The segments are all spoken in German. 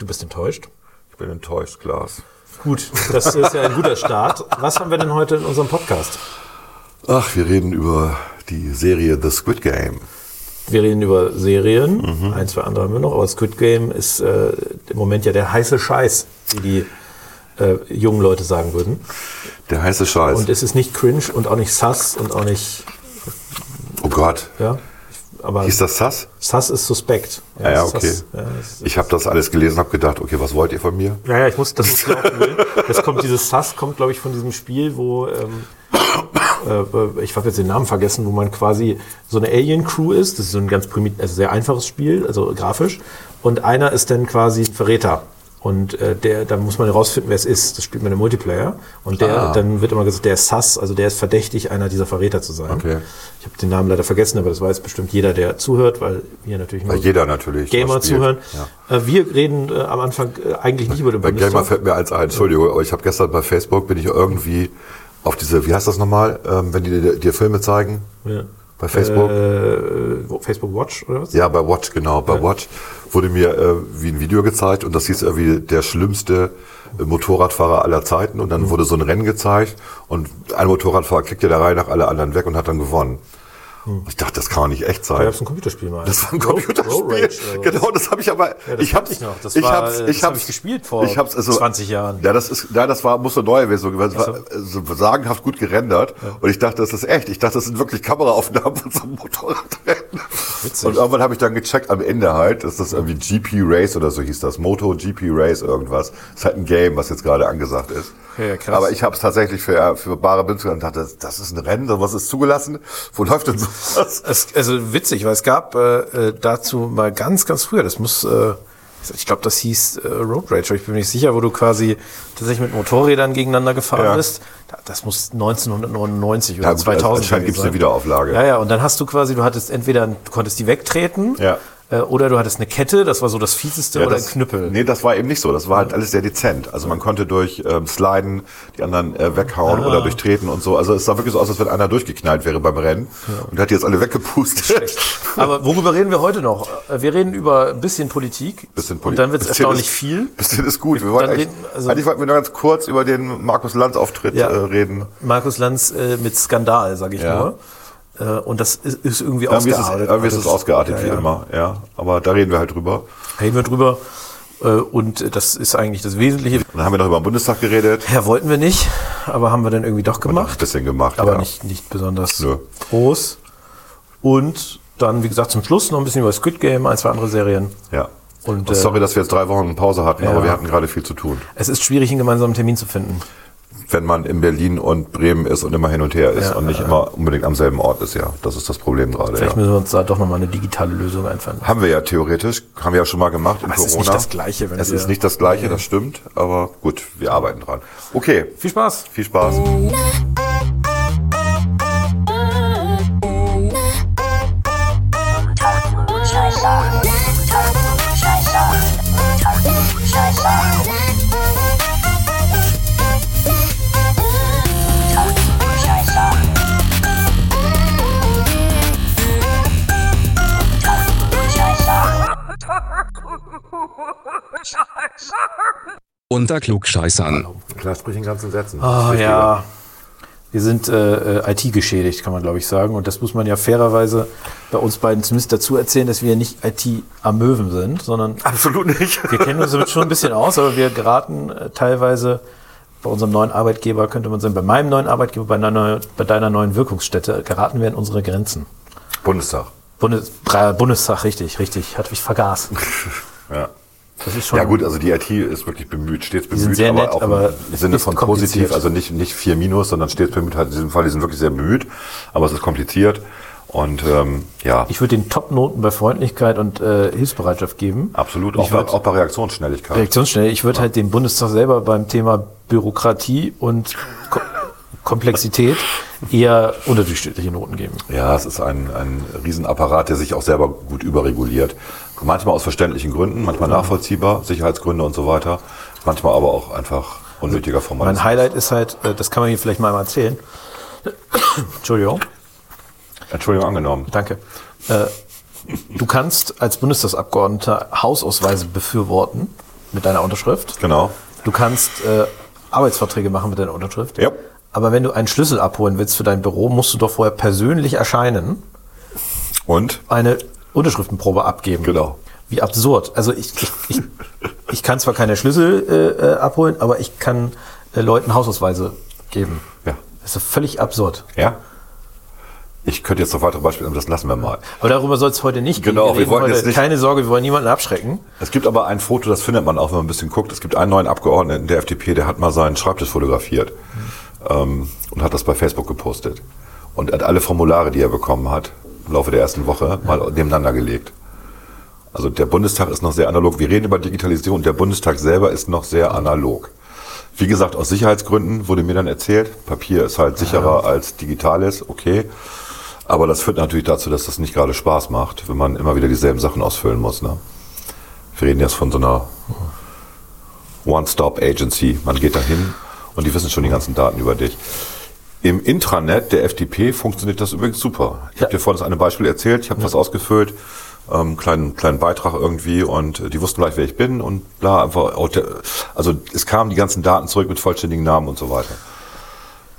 Du bist enttäuscht? Ich bin enttäuscht, Klaas. Gut, das ist ja ein guter Start. Was haben wir denn heute in unserem Podcast? Ach, wir reden über die Serie The Squid Game. Wir reden über Serien, mhm. ein, zwei andere haben wir noch, aber Squid Game ist äh, im Moment ja der heiße Scheiß, wie die äh, jungen Leute sagen würden. Der heiße Scheiß. Und es ist nicht cringe und auch nicht sass und auch nicht. Oh Gott. Ja. Aber Hieß das Sass? Sass ist suspekt. Ja, ja, okay. Ja, ich habe das alles gelesen, habe gedacht, okay, was wollt ihr von mir? Ja, ja, ich muss, das muss ich auch Das kommt, dieses Sass kommt, glaube ich, von diesem Spiel, wo ähm, äh, ich habe jetzt den Namen vergessen, wo man quasi so eine Alien-Crew ist. Das ist so ein ganz primit, also sehr einfaches Spiel, also grafisch. Und einer ist dann quasi ein Verräter. Und äh, der, da muss man herausfinden, wer es ist. Das spielt man im Multiplayer. Und der, ah. dann wird immer gesagt, der ist Sass, also der ist verdächtig, einer dieser Verräter zu sein. Okay. Ich habe den Namen leider vergessen, aber das weiß bestimmt jeder, der zuhört, weil wir natürlich nur jeder natürlich Gamer zuhören. Ja. Äh, wir reden äh, am Anfang äh, eigentlich nicht über den Bei Gamer fällt mir eins ein, Entschuldigung, aber ich habe gestern bei Facebook bin ich irgendwie auf diese, wie heißt das nochmal, ähm, wenn die dir, dir Filme zeigen? Ja. Bei Facebook? Äh, Facebook Watch oder was? Ja, bei Watch, genau. Bei ja. Watch wurde mir äh, wie ein Video gezeigt und das hieß irgendwie der schlimmste äh, Motorradfahrer aller Zeiten und dann mhm. wurde so ein Rennen gezeigt und ein Motorradfahrer ja der Reihe nach alle anderen weg und hat dann gewonnen. Hm. Ich dachte, das kann doch nicht echt sein. Ja, das ist ein Computerspiel mal. Das war ein Computerspiel. Rage, genau, das habe ich aber. Ja, ich habe ich noch. Das ich habe ich hab, ich gespielt vor ich hab's also, 20 Jahren. Ja, das ist, ja, das war muss eine neue Version. Das war so. so sagenhaft gut gerendert. Ja. Und ich dachte, das ist echt. Ich dachte, das sind wirklich Kameraaufnahmen von so einem Motorradrennen. Witzig. Und irgendwann habe ich dann gecheckt am Ende halt, dass das irgendwie GP Race oder so hieß das, Moto GP Race irgendwas. Das ist halt ein Game, was jetzt gerade angesagt ist. Ja, krass. Aber ich habe es tatsächlich für, für bare Münze und dachte, das ist ein Rennen, was ist zugelassen? Wo läuft denn sowas? Es, also witzig, weil es gab äh, äh, dazu mal ganz, ganz früher, das muss, äh, ich glaube, das hieß äh, Road Rage, ich bin mir nicht sicher, wo du quasi tatsächlich mit Motorrädern gegeneinander gefahren ja. bist. Das muss 1999 oder ja, gut, 2000 Anscheinend gibt es eine Wiederauflage. Ja, ja, und dann hast du quasi, du hattest entweder, du konntest die wegtreten. Ja oder du hattest eine Kette, das war so das Fieseste, ja, oder das, ein Knüppel. Nee, das war eben nicht so. Das war halt alles sehr dezent. Also man konnte durch ähm, Sliden die anderen äh, weghauen ah. oder durchtreten und so. Also es sah wirklich so aus, als wenn einer durchgeknallt wäre beim Rennen ja. und hat die jetzt alle weggepustet. Aber worüber reden wir heute noch? Äh, wir reden über ein bisschen Politik. Bisschen Politik. Und dann wird es erstaunlich ist, viel. Bisschen ist gut. Wir wollten eigentlich, reden, also, eigentlich wollten wir nur ganz kurz über den Markus Lanz-Auftritt ja, äh, reden. Markus Lanz äh, mit Skandal, sage ich nur. Äh, und das ist, ist irgendwie, irgendwie ausgeartet. Ist es, irgendwie ist es ausgeartet, ja, wie ja. immer. Ja, aber da reden wir halt drüber. Reden wir drüber. Äh, und das ist eigentlich das Wesentliche. Dann haben wir noch über den Bundestag geredet. Ja, wollten wir nicht, aber haben wir dann irgendwie doch gemacht. Ein bisschen gemacht, Aber ja. nicht, nicht besonders Nö. groß. Und dann, wie gesagt, zum Schluss noch ein bisschen über Squid Game, ein, zwei andere Serien. Ja. Und, Sorry, dass wir jetzt drei Wochen Pause hatten, ja. aber wir hatten gerade viel zu tun. Es ist schwierig, einen gemeinsamen Termin zu finden wenn man in Berlin und Bremen ist und immer hin und her ist ja, und nicht ja. immer unbedingt am selben Ort ist, ja. Das ist das Problem gerade. Vielleicht ja. müssen wir uns da doch nochmal eine digitale Lösung einfallen. Haben wir ja theoretisch, haben wir ja schon mal gemacht aber in Corona. Es ist nicht das Gleiche. Wenn es ist nicht das Gleiche, das stimmt, aber gut, wir arbeiten dran. Okay. Viel Spaß. Viel Spaß. Unter Klugscheißern. Klar, sprich in ganzen Sätzen. Oh, ja. Wir sind äh, äh IT geschädigt, kann man glaube ich sagen. Und das muss man ja fairerweise bei uns beiden zumindest dazu erzählen, dass wir nicht IT-Amöwen sind, sondern. Absolut nicht. Wir kennen uns damit schon ein bisschen aus, aber wir geraten äh, teilweise bei unserem neuen Arbeitgeber, könnte man sagen, bei meinem neuen Arbeitgeber, bei deiner, bei deiner neuen Wirkungsstätte, geraten wir in unsere Grenzen. Bundestag. Bundes, Bundestag, richtig, richtig. Hatte ich vergaß. ja. Das ist schon ja gut, also die IT ist wirklich bemüht, stets bemüht, sind sehr aber nett, auch aber im Sinne von positiv, also nicht, nicht vier Minus, sondern stets bemüht halt in diesem Fall, die sind wirklich sehr bemüht, aber es ist kompliziert. Und ähm, ja. Ich würde den Top-Noten bei Freundlichkeit und äh, Hilfsbereitschaft geben. Absolut, auch, würd, auch bei Reaktionsschnelligkeit. Reaktionsschnelligkeit. Ich würde ja. halt dem Bundestag selber beim Thema Bürokratie und Ko Komplexität eher unterdurchschnittliche Noten geben. Ja, es ist ein, ein Riesenapparat, der sich auch selber gut überreguliert. Manchmal aus verständlichen Gründen, manchmal nachvollziehbar, Sicherheitsgründe und so weiter. Manchmal aber auch einfach unnötiger Formalismus. Mein Highlight ist halt, äh, das kann man hier vielleicht mal erzählen. Entschuldigung. Entschuldigung angenommen. Danke. Äh, du kannst als Bundestagsabgeordneter Hausausweise befürworten. mit deiner Unterschrift. Genau. Du kannst äh, Arbeitsverträge machen mit deiner Unterschrift. Ja. Aber wenn du einen Schlüssel abholen willst für dein Büro, musst du doch vorher persönlich erscheinen, Und? eine Unterschriftenprobe abgeben. Genau. Wie absurd. Also ich, ich, ich, ich kann zwar keine Schlüssel äh, äh, abholen, aber ich kann äh, Leuten Hausausweise geben. Ja. Das ist doch völlig absurd. Ja. Ich könnte jetzt noch weitere Beispiele, aber das lassen wir mal. Aber darüber soll es heute nicht Genau, gehen. wir reden wollten heute, jetzt nicht- Keine Sorge, wir wollen niemanden abschrecken. Es gibt aber ein Foto, das findet man auch, wenn man ein bisschen guckt. Es gibt einen neuen Abgeordneten der FDP, der hat mal seinen Schreibtisch fotografiert ähm, und hat das bei Facebook gepostet. Und hat alle Formulare, die er bekommen hat, im Laufe der ersten Woche mal nebeneinander gelegt. Also der Bundestag ist noch sehr analog. Wir reden über Digitalisierung. Der Bundestag selber ist noch sehr analog. Wie gesagt, aus Sicherheitsgründen wurde mir dann erzählt, Papier ist halt sicherer als digitales, okay. Aber das führt natürlich dazu, dass das nicht gerade Spaß macht, wenn man immer wieder dieselben Sachen ausfüllen muss. Ne? Wir reden jetzt von so einer One-Stop-Agency. Man geht dahin und die wissen schon die ganzen Daten über dich. Im Intranet der FDP funktioniert das übrigens super. Ich Ja. habe dir vorhin das eine Beispiel erzählt, ich habe was ausgefüllt, ähm, kleinen, kleinen Beitrag irgendwie und äh, die wussten gleich, wer ich bin und bla, einfach, auto- also es kamen die ganzen Daten zurück mit vollständigen Namen und so weiter.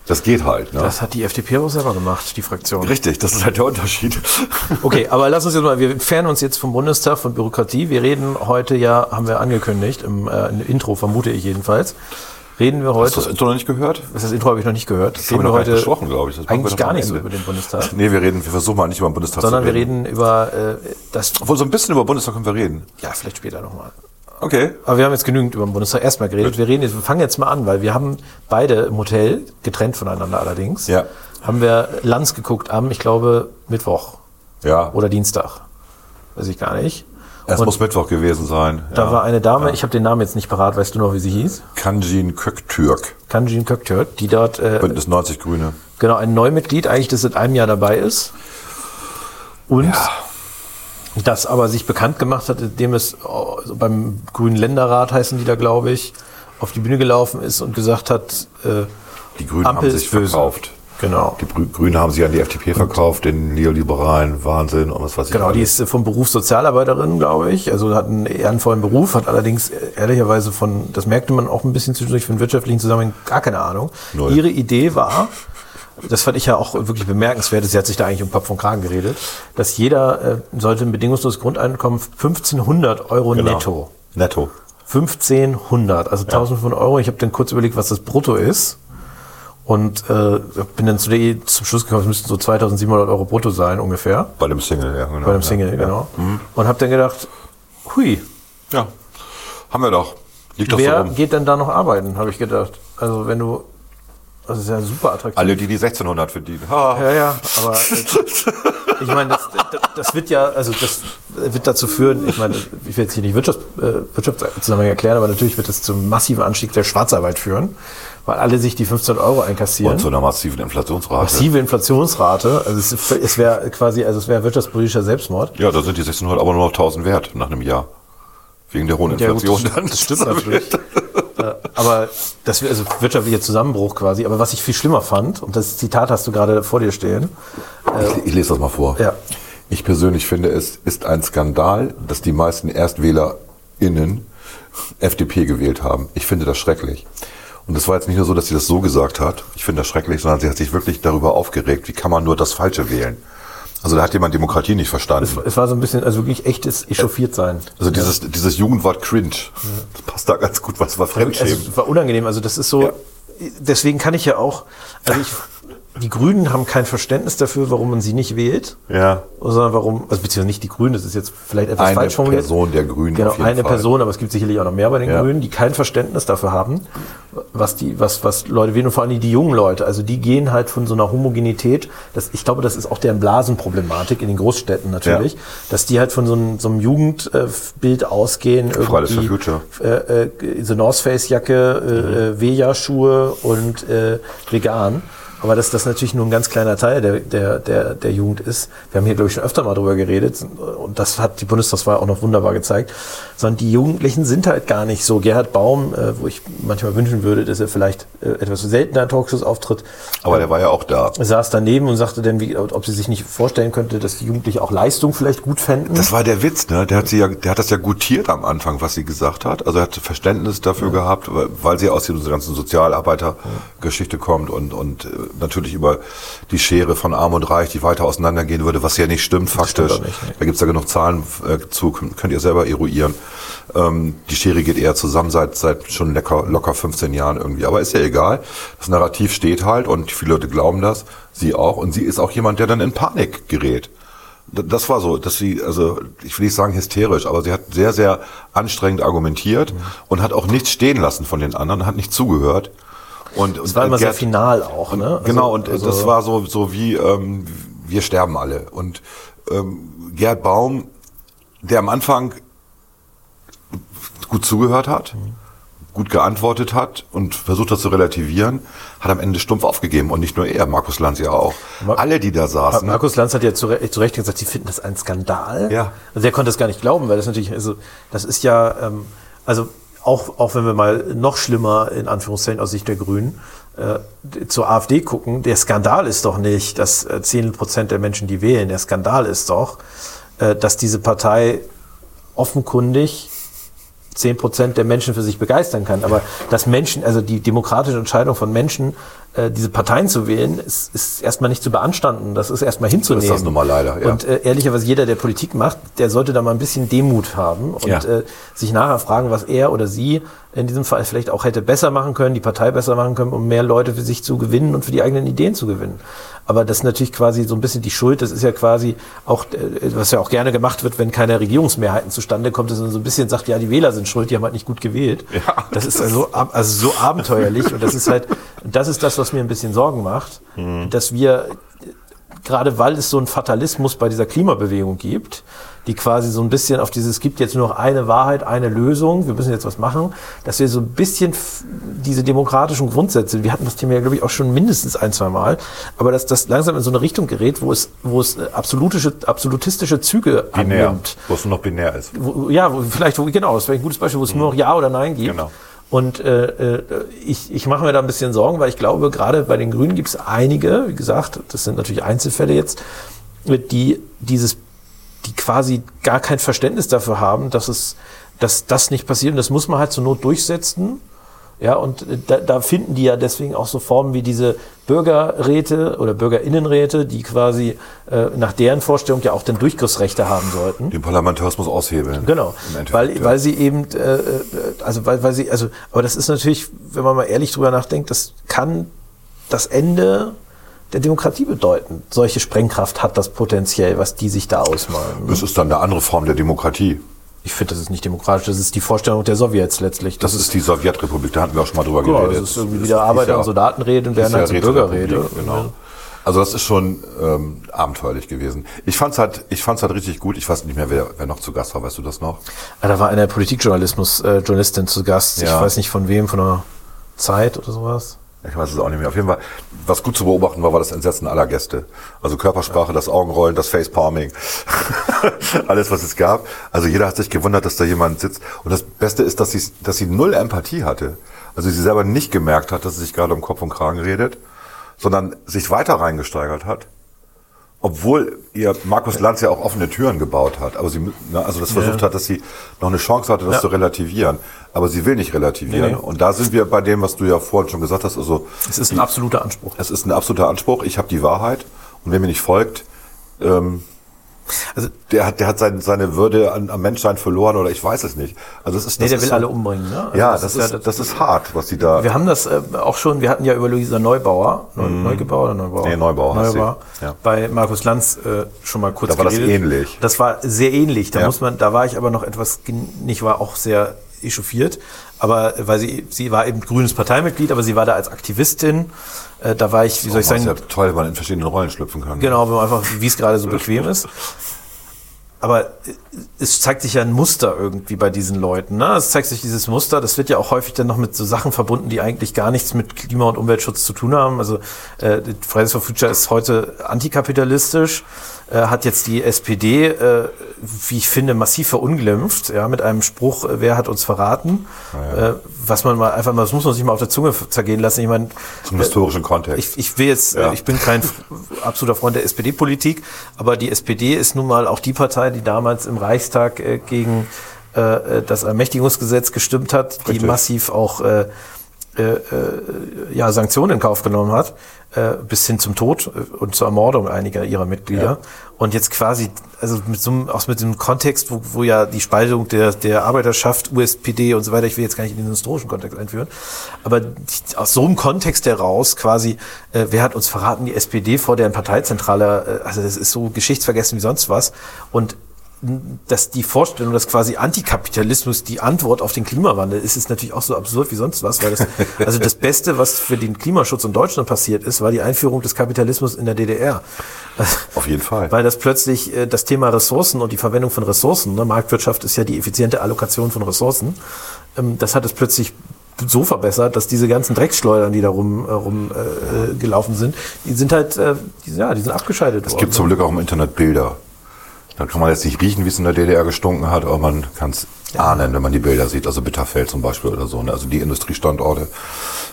Das geht halt. Ne? Das hat die FDP auch selber gemacht, die Fraktion. Richtig, das ist halt der Unterschied. Okay, aber lass uns jetzt mal, wir entfernen uns jetzt vom Bundestag, von Bürokratie. Wir reden heute ja, haben wir angekündigt, im, äh, im Intro vermute ich jedenfalls, reden wir Hast heute, du das Intro noch nicht gehört? das Intro habe ich noch nicht gehört, haben wir noch gar nicht besprochen, glaube ich. Das wir eigentlich gar nicht so über den Bundestag, Nee, wir reden, wir versuchen mal nicht über den Bundestag sondern zu wir reden. reden über äh, das, Obwohl, so ein bisschen über Bundestag können wir reden. ja, vielleicht später nochmal. Okay. Aber wir haben jetzt genügend über den Bundestag erstmal geredet. Wir reden jetzt, wir fangen jetzt mal an, weil wir haben beide im Hotel, getrennt voneinander allerdings, Ja. haben wir Lanz geguckt am, ich glaube, Mittwoch Ja. oder Dienstag. Weiß ich gar nicht. Es Und muss Mittwoch gewesen sein. da ja. war eine Dame, ich habe den Namen jetzt nicht parat, weißt du noch, wie sie hieß? Kanjin Köktürk. Kanjin Köktürk, die dort äh, Bündnis 90 Grüne. genau ein Neumitglied, eigentlich das seit einem Jahr dabei ist. Und das aber sich bekannt gemacht hat, indem es oh, so beim Grünen Länderrat heißen die da, glaube ich, auf die Bühne gelaufen ist und gesagt hat, äh, Die Grünen Ampel haben sich verkauft. Genau. Die Grünen haben sich an die FDP verkauft, den neoliberalen Wahnsinn und was weiß ich. Genau, die alles. ist äh, vom Beruf Sozialarbeiterin, glaube ich. Also hat einen ehrenvollen Beruf, hat allerdings äh, ehrlicherweise von, das merkte man auch ein bisschen zwischendurch von wirtschaftlichen Zusammenhängen, gar keine Ahnung. Null. Ihre Idee war, das fand ich ja auch wirklich bemerkenswert, sie hat sich da eigentlich um Kopf und Kragen geredet, dass jeder äh, sollte ein bedingungsloses Grundeinkommen 1500 Euro Genau. netto. Netto. 1500, also 1500 Euro. Ich habe dann kurz überlegt, was das brutto ist. Und äh, bin dann zu der, zum Schluss gekommen, es müssten so 2700 Euro brutto sein ungefähr. Bei dem Single, ja. Genau. Bei dem Single, ja. genau. Und habe dann gedacht, hui, Ja. Haben wir doch. Liegt doch so wer rum. geht denn da noch arbeiten, habe ich gedacht. Also wenn du, das ist ja super attraktiv. Alle, die die 1600 verdienen. Ha. Ja, ja, aber äh, ich meine, das, das, wird ja, also das wird dazu führen, ich meine, ich will jetzt hier nicht Wirtschaft, äh, Wirtschaftszusammenhang erklären, aber natürlich wird das zum massiven Anstieg der Schwarzarbeit führen, weil alle sich die 15 Euro einkassieren. Und zu einer massiven Inflationsrate. Massive Inflationsrate, also es, es wäre quasi, also es wäre wirtschaftspolitischer Selbstmord. Ja, da sind die 1600 aber nur noch 1000 wert nach einem Jahr. Wegen der hohen Ja, gut, Inflation. das, das stimmt natürlich. Äh, aber das also wirtschaftlicher Zusammenbruch quasi. Aber was ich viel schlimmer fand, und das Zitat hast du gerade vor dir stehen, Ich, ich lese das mal vor. Ja. Ich persönlich finde, es ist ein Skandal, dass die meisten ErstwählerInnen FDP gewählt haben. Ich finde das schrecklich. Und es war jetzt nicht nur so, dass sie das so gesagt hat, ich finde das schrecklich, sondern sie hat sich wirklich darüber aufgeregt, wie kann man nur das Falsche wählen. Also da hat jemand Demokratie nicht verstanden. es war so ein bisschen, also wirklich echtes Echauffiertsein. Also dieses, dieses Jugendwort cringe, das passt da ganz gut, was war Also Fremdschämen. es war unangenehm. Also das ist so, Ja. deswegen kann ich ja auch, also ich, die Grünen haben kein Verständnis dafür, warum man sie nicht wählt, Ja. sondern warum, also beziehungsweise nicht die Grünen, das ist jetzt vielleicht etwas Eine falsch formuliert. Person der Grünen Genau, eine Fall. Person, aber es gibt sicherlich auch noch mehr bei den Ja. Grünen, die kein Verständnis dafür haben, was die, was, was Leute wählen und vor allem die jungen Leute. Also die gehen halt von so einer Homogenität, das, ich glaube, das ist auch deren Blasenproblematik in den Großstädten natürlich, Ja. dass die halt von so einem, so einem Jugendbild ausgehen. Fridays for irgendwie, Future. Äh, äh, so North Face Jacke, äh, äh, Veja-Schuhe und äh, vegan. Aber dass das natürlich nur ein ganz kleiner Teil der, der, der, der Jugend ist. Wir haben hier, glaube ich, schon öfter mal drüber geredet und das hat die Bundestagswahl auch noch wunderbar gezeigt, sondern die Jugendlichen sind halt gar nicht so. Gerhard Baum, äh, wo ich manchmal wünschen würde, dass er vielleicht äh, etwas seltener in Talkshows auftritt. Aber der war ja auch da. Saß daneben und sagte dann, wie, ob sie sich nicht vorstellen könnte, dass die Jugendlichen auch Leistung vielleicht gut fänden. Das war der Witz, ne? Der hat sie ja, der hat das ja gutiert am Anfang, was sie gesagt hat. Also er hat Verständnis dafür ja. gehabt, weil sie aus dieser ganzen Sozialarbeitergeschichte kommt und, und äh, natürlich über die Schere von Arm und Reich, die weiter auseinandergehen würde, was ja nicht stimmt, das faktisch. Stimmt nicht, ne? Da gibt's ja genug Zahlen äh, zu, könnt ihr selber eruieren. Ähm, die Schere geht eher zusammen seit, seit schon locker, locker 15 Jahren irgendwie. Aber ist ja egal. Das Narrativ steht halt und viele Leute glauben das, sie auch. Und sie ist auch jemand, der dann in Panik gerät. Das war so, dass sie, also ich will nicht sagen hysterisch, aber sie hat sehr, sehr anstrengend argumentiert mhm. und hat auch nichts stehen lassen von den anderen, hat nicht zugehört. Und, das war immer Gerd, sehr final auch, ne? Also, genau, und also, das war so, so wie ähm, wir sterben alle. Und ähm, Gerd Baum, der am Anfang gut zugehört hat, mhm. gut geantwortet hat und versucht das zu relativieren, hat am Ende stumpf aufgegeben. Und nicht nur er, Markus Lanz ja auch. Mar Alle, die da saßen. Markus Lanz hat ja zu, Recht, zu Recht gesagt, sie finden das ein Skandal. Ja. Also der konnte das gar nicht glauben, weil das natürlich, also das ist ja, ähm, also auch, auch wenn wir mal noch schlimmer in Anführungszeichen aus Sicht der Grünen äh, zur AfD gucken, der Skandal ist doch nicht, dass äh, 10 Prozent der Menschen die wählen. Der Skandal ist doch, äh, dass diese Partei offenkundig 10 Prozent der Menschen für sich begeistern kann. Aber dass Menschen, also die demokratische Entscheidung von Menschen, äh, diese Parteien zu wählen, ist, ist erstmal nicht zu beanstanden. Das ist erstmal hinzunehmen. Das ist das nun mal leider, ja. Und äh, ehrlicherweise jeder, der Politik macht, der sollte da mal ein bisschen Demut haben und ja. äh, sich nachher fragen, was er oder sie in diesem Fall vielleicht auch hätte besser machen können, die Partei besser machen können, um mehr Leute für sich zu gewinnen und für die eigenen Ideen zu gewinnen. Aber das ist natürlich quasi so ein bisschen die Schuld. Das ist ja quasi auch, äh, was ja auch gerne gemacht wird, wenn keine Regierungsmehrheiten zustande kommt, dass man so ein bisschen sagt, ja, die Wähler sind schuld, die haben halt nicht gut gewählt. Ja, das ist also, also so abenteuerlich und das ist halt, das ist das, was mir ein bisschen Sorgen macht, mhm. dass wir gerade weil es so einen Fatalismus bei dieser Klimabewegung gibt, die quasi so ein bisschen auf dieses, es gibt jetzt nur noch eine Wahrheit, eine Lösung, wir müssen jetzt was machen, dass wir so ein bisschen diese demokratischen Grundsätze, wir hatten das Thema ja, glaube ich, auch schon mindestens ein, zwei Mal, aber dass das langsam in so eine Richtung gerät, wo es, wo es absolutische, absolutistische Züge binär, annimmt. Wo es nur noch binär ist. Wo, ja, wo, vielleicht, wo, genau, das wäre ein gutes Beispiel, wo es mhm. nur noch Ja oder Nein gibt. Genau. Und äh, äh, ich, ich mache mir da ein bisschen Sorgen, weil ich glaube, gerade bei den Grünen gibt es einige, wie gesagt, das sind natürlich Einzelfälle jetzt, die dieses, die quasi gar kein Verständnis dafür haben, dass es, dass das nicht passiert. Und das muss man halt zur Not durchsetzen. Ja, und äh, da, da finden die ja deswegen auch so Formen wie diese Bürgerräte oder Bürgerinnenräte, die quasi äh, nach deren Vorstellung ja auch den Durchgriffsrechte haben sollten. Den Parlamentarismus aushebeln. Genau, weil, ja. weil sie eben, äh, äh, also weil, weil sie, also, aber das ist natürlich, wenn man mal ehrlich drüber nachdenkt, das kann das Ende der Demokratie bedeuten. Solche Sprengkraft hat das potenziell, was die sich da ausmalen. Das ist dann eine andere Form der Demokratie. Ich finde, das ist nicht demokratisch. Das ist die Vorstellung der Sowjets letztlich. Das, das ist die Sowjetrepublik. Da hatten wir auch schon mal drüber genau, geredet. Das ist irgendwie wieder Arbeiter- und Soldatenrede und werden halt so Bürgerrede. Genau. Also das ist schon ähm, abenteuerlich gewesen. Ich fand's halt, ich fand's halt richtig gut. Ich weiß nicht mehr, wer, wer noch zu Gast war. Weißt du das noch? Ja, da war eine Politikjournalismus-Journalistin äh, zu Gast. Ja. Ich weiß nicht von wem, von der Zeit oder sowas. Ich weiß es auch nicht mehr. Auf jeden Fall, was gut zu beobachten war, war das Entsetzen aller Gäste. Also Körpersprache, das Augenrollen, das Facepalming, alles, was es gab. Also jeder hat sich gewundert, dass da jemand sitzt. Und das Beste ist, dass sie, dass sie null Empathie hatte. Also sie selber nicht gemerkt hat, dass sie sich gerade um Kopf und Kragen redet, sondern sich weiter reingesteigert hat obwohl ihr Markus Lanz ja auch offene Türen gebaut hat, aber sie, ne, also das versucht ja. hat, dass sie noch eine Chance hatte, das ja. zu relativieren. Aber sie will nicht relativieren. Nee, nee. Und da sind wir bei dem, was du ja vorhin schon gesagt hast. Also es ist ein absoluter Anspruch. Es ist ein absoluter Anspruch. Ich habe die Wahrheit und wer mir nicht folgt, ähm, also der hat, der hat sein, seine Würde an, am Menschsein verloren oder ich weiß es nicht. Also das ist, das nee, der will so, alle umbringen. Ne? Also ja, das, das, ist, ja, das, das, ist hart, was die da. Wir haben das äh, auch schon. Wir hatten ja über Luisa Neubauer, Neu, mm. Neugebauer oder Neubauer? Nee, Neubauer. Neubauer ja. Bei Markus Lanz äh, schon mal kurz. Da war geredet. das ähnlich. Das war sehr ähnlich. Da ja. muss man, da war ich aber noch etwas, ich war auch sehr echauffiert, aber weil sie, sie war eben grünes Parteimitglied, aber sie war da als Aktivistin. Äh, da war ich, wie soll ich sagen? Ist ja toll, wenn man in verschiedenen Rollen schlüpfen kann. Genau, wenn man einfach, wie es gerade so bequem ist. aber es zeigt sich ja ein Muster irgendwie bei diesen Leuten. Ne? Es zeigt sich dieses Muster, das wird ja auch häufig dann noch mit so Sachen verbunden, die eigentlich gar nichts mit Klima- und Umweltschutz zu tun haben. Also äh, Fridays for Future ist heute antikapitalistisch, äh, hat jetzt die SPD, äh, wie ich finde, massiv verunglimpft, ja, mit einem Spruch, äh, wer hat uns verraten? Ja. Äh, was man mal einfach mal, das muss man sich mal auf der Zunge zergehen lassen. Ich meine, zum historischen Kontext. Ich, ich will jetzt, ja. ich bin kein absoluter Freund der SPD-Politik, aber die SPD ist nun mal auch die Partei, die damals im Reichstag äh, gegen äh, das Ermächtigungsgesetz gestimmt hat, Richtig. die massiv auch äh, äh, äh, ja, Sanktionen in Kauf genommen hat, äh, bis hin zum Tod und zur Ermordung einiger ihrer Mitglieder. Ja. Und jetzt quasi, also mit so einem, auch mit dem Kontext, wo, wo ja die Spaltung der, der Arbeiterschaft, USPD und so weiter, ich will jetzt gar nicht in den historischen Kontext einführen, aber aus so einem Kontext heraus quasi, äh, wer hat uns verraten, die SPD vor deren Parteizentrale, äh, also das ist so geschichtsvergessen wie sonst was. Und dass die Vorstellung, dass quasi Antikapitalismus die Antwort auf den Klimawandel ist, ist natürlich auch so absurd wie sonst was, weil das, also das Beste, was für den Klimaschutz in Deutschland passiert ist, war die Einführung des Kapitalismus in der DDR. Auf jeden Fall. Weil das plötzlich äh, das Thema Ressourcen und die Verwendung von Ressourcen, ne, Marktwirtschaft ist ja die effiziente Allokation von Ressourcen, ähm, das hat es plötzlich so verbessert, dass diese ganzen Drecksschleudern, die da rum, äh, rum äh, gelaufen sind, die sind halt, äh, die, ja, die sind abgeschaltet es worden. Es gibt zum Glück auch im Internet Bilder da kann man jetzt nicht riechen, wie es in der DDR gestunken hat, aber man kann es ahnen, wenn man die Bilder sieht. Also Bitterfeld zum Beispiel oder so. Ne? Also die Industriestandorte.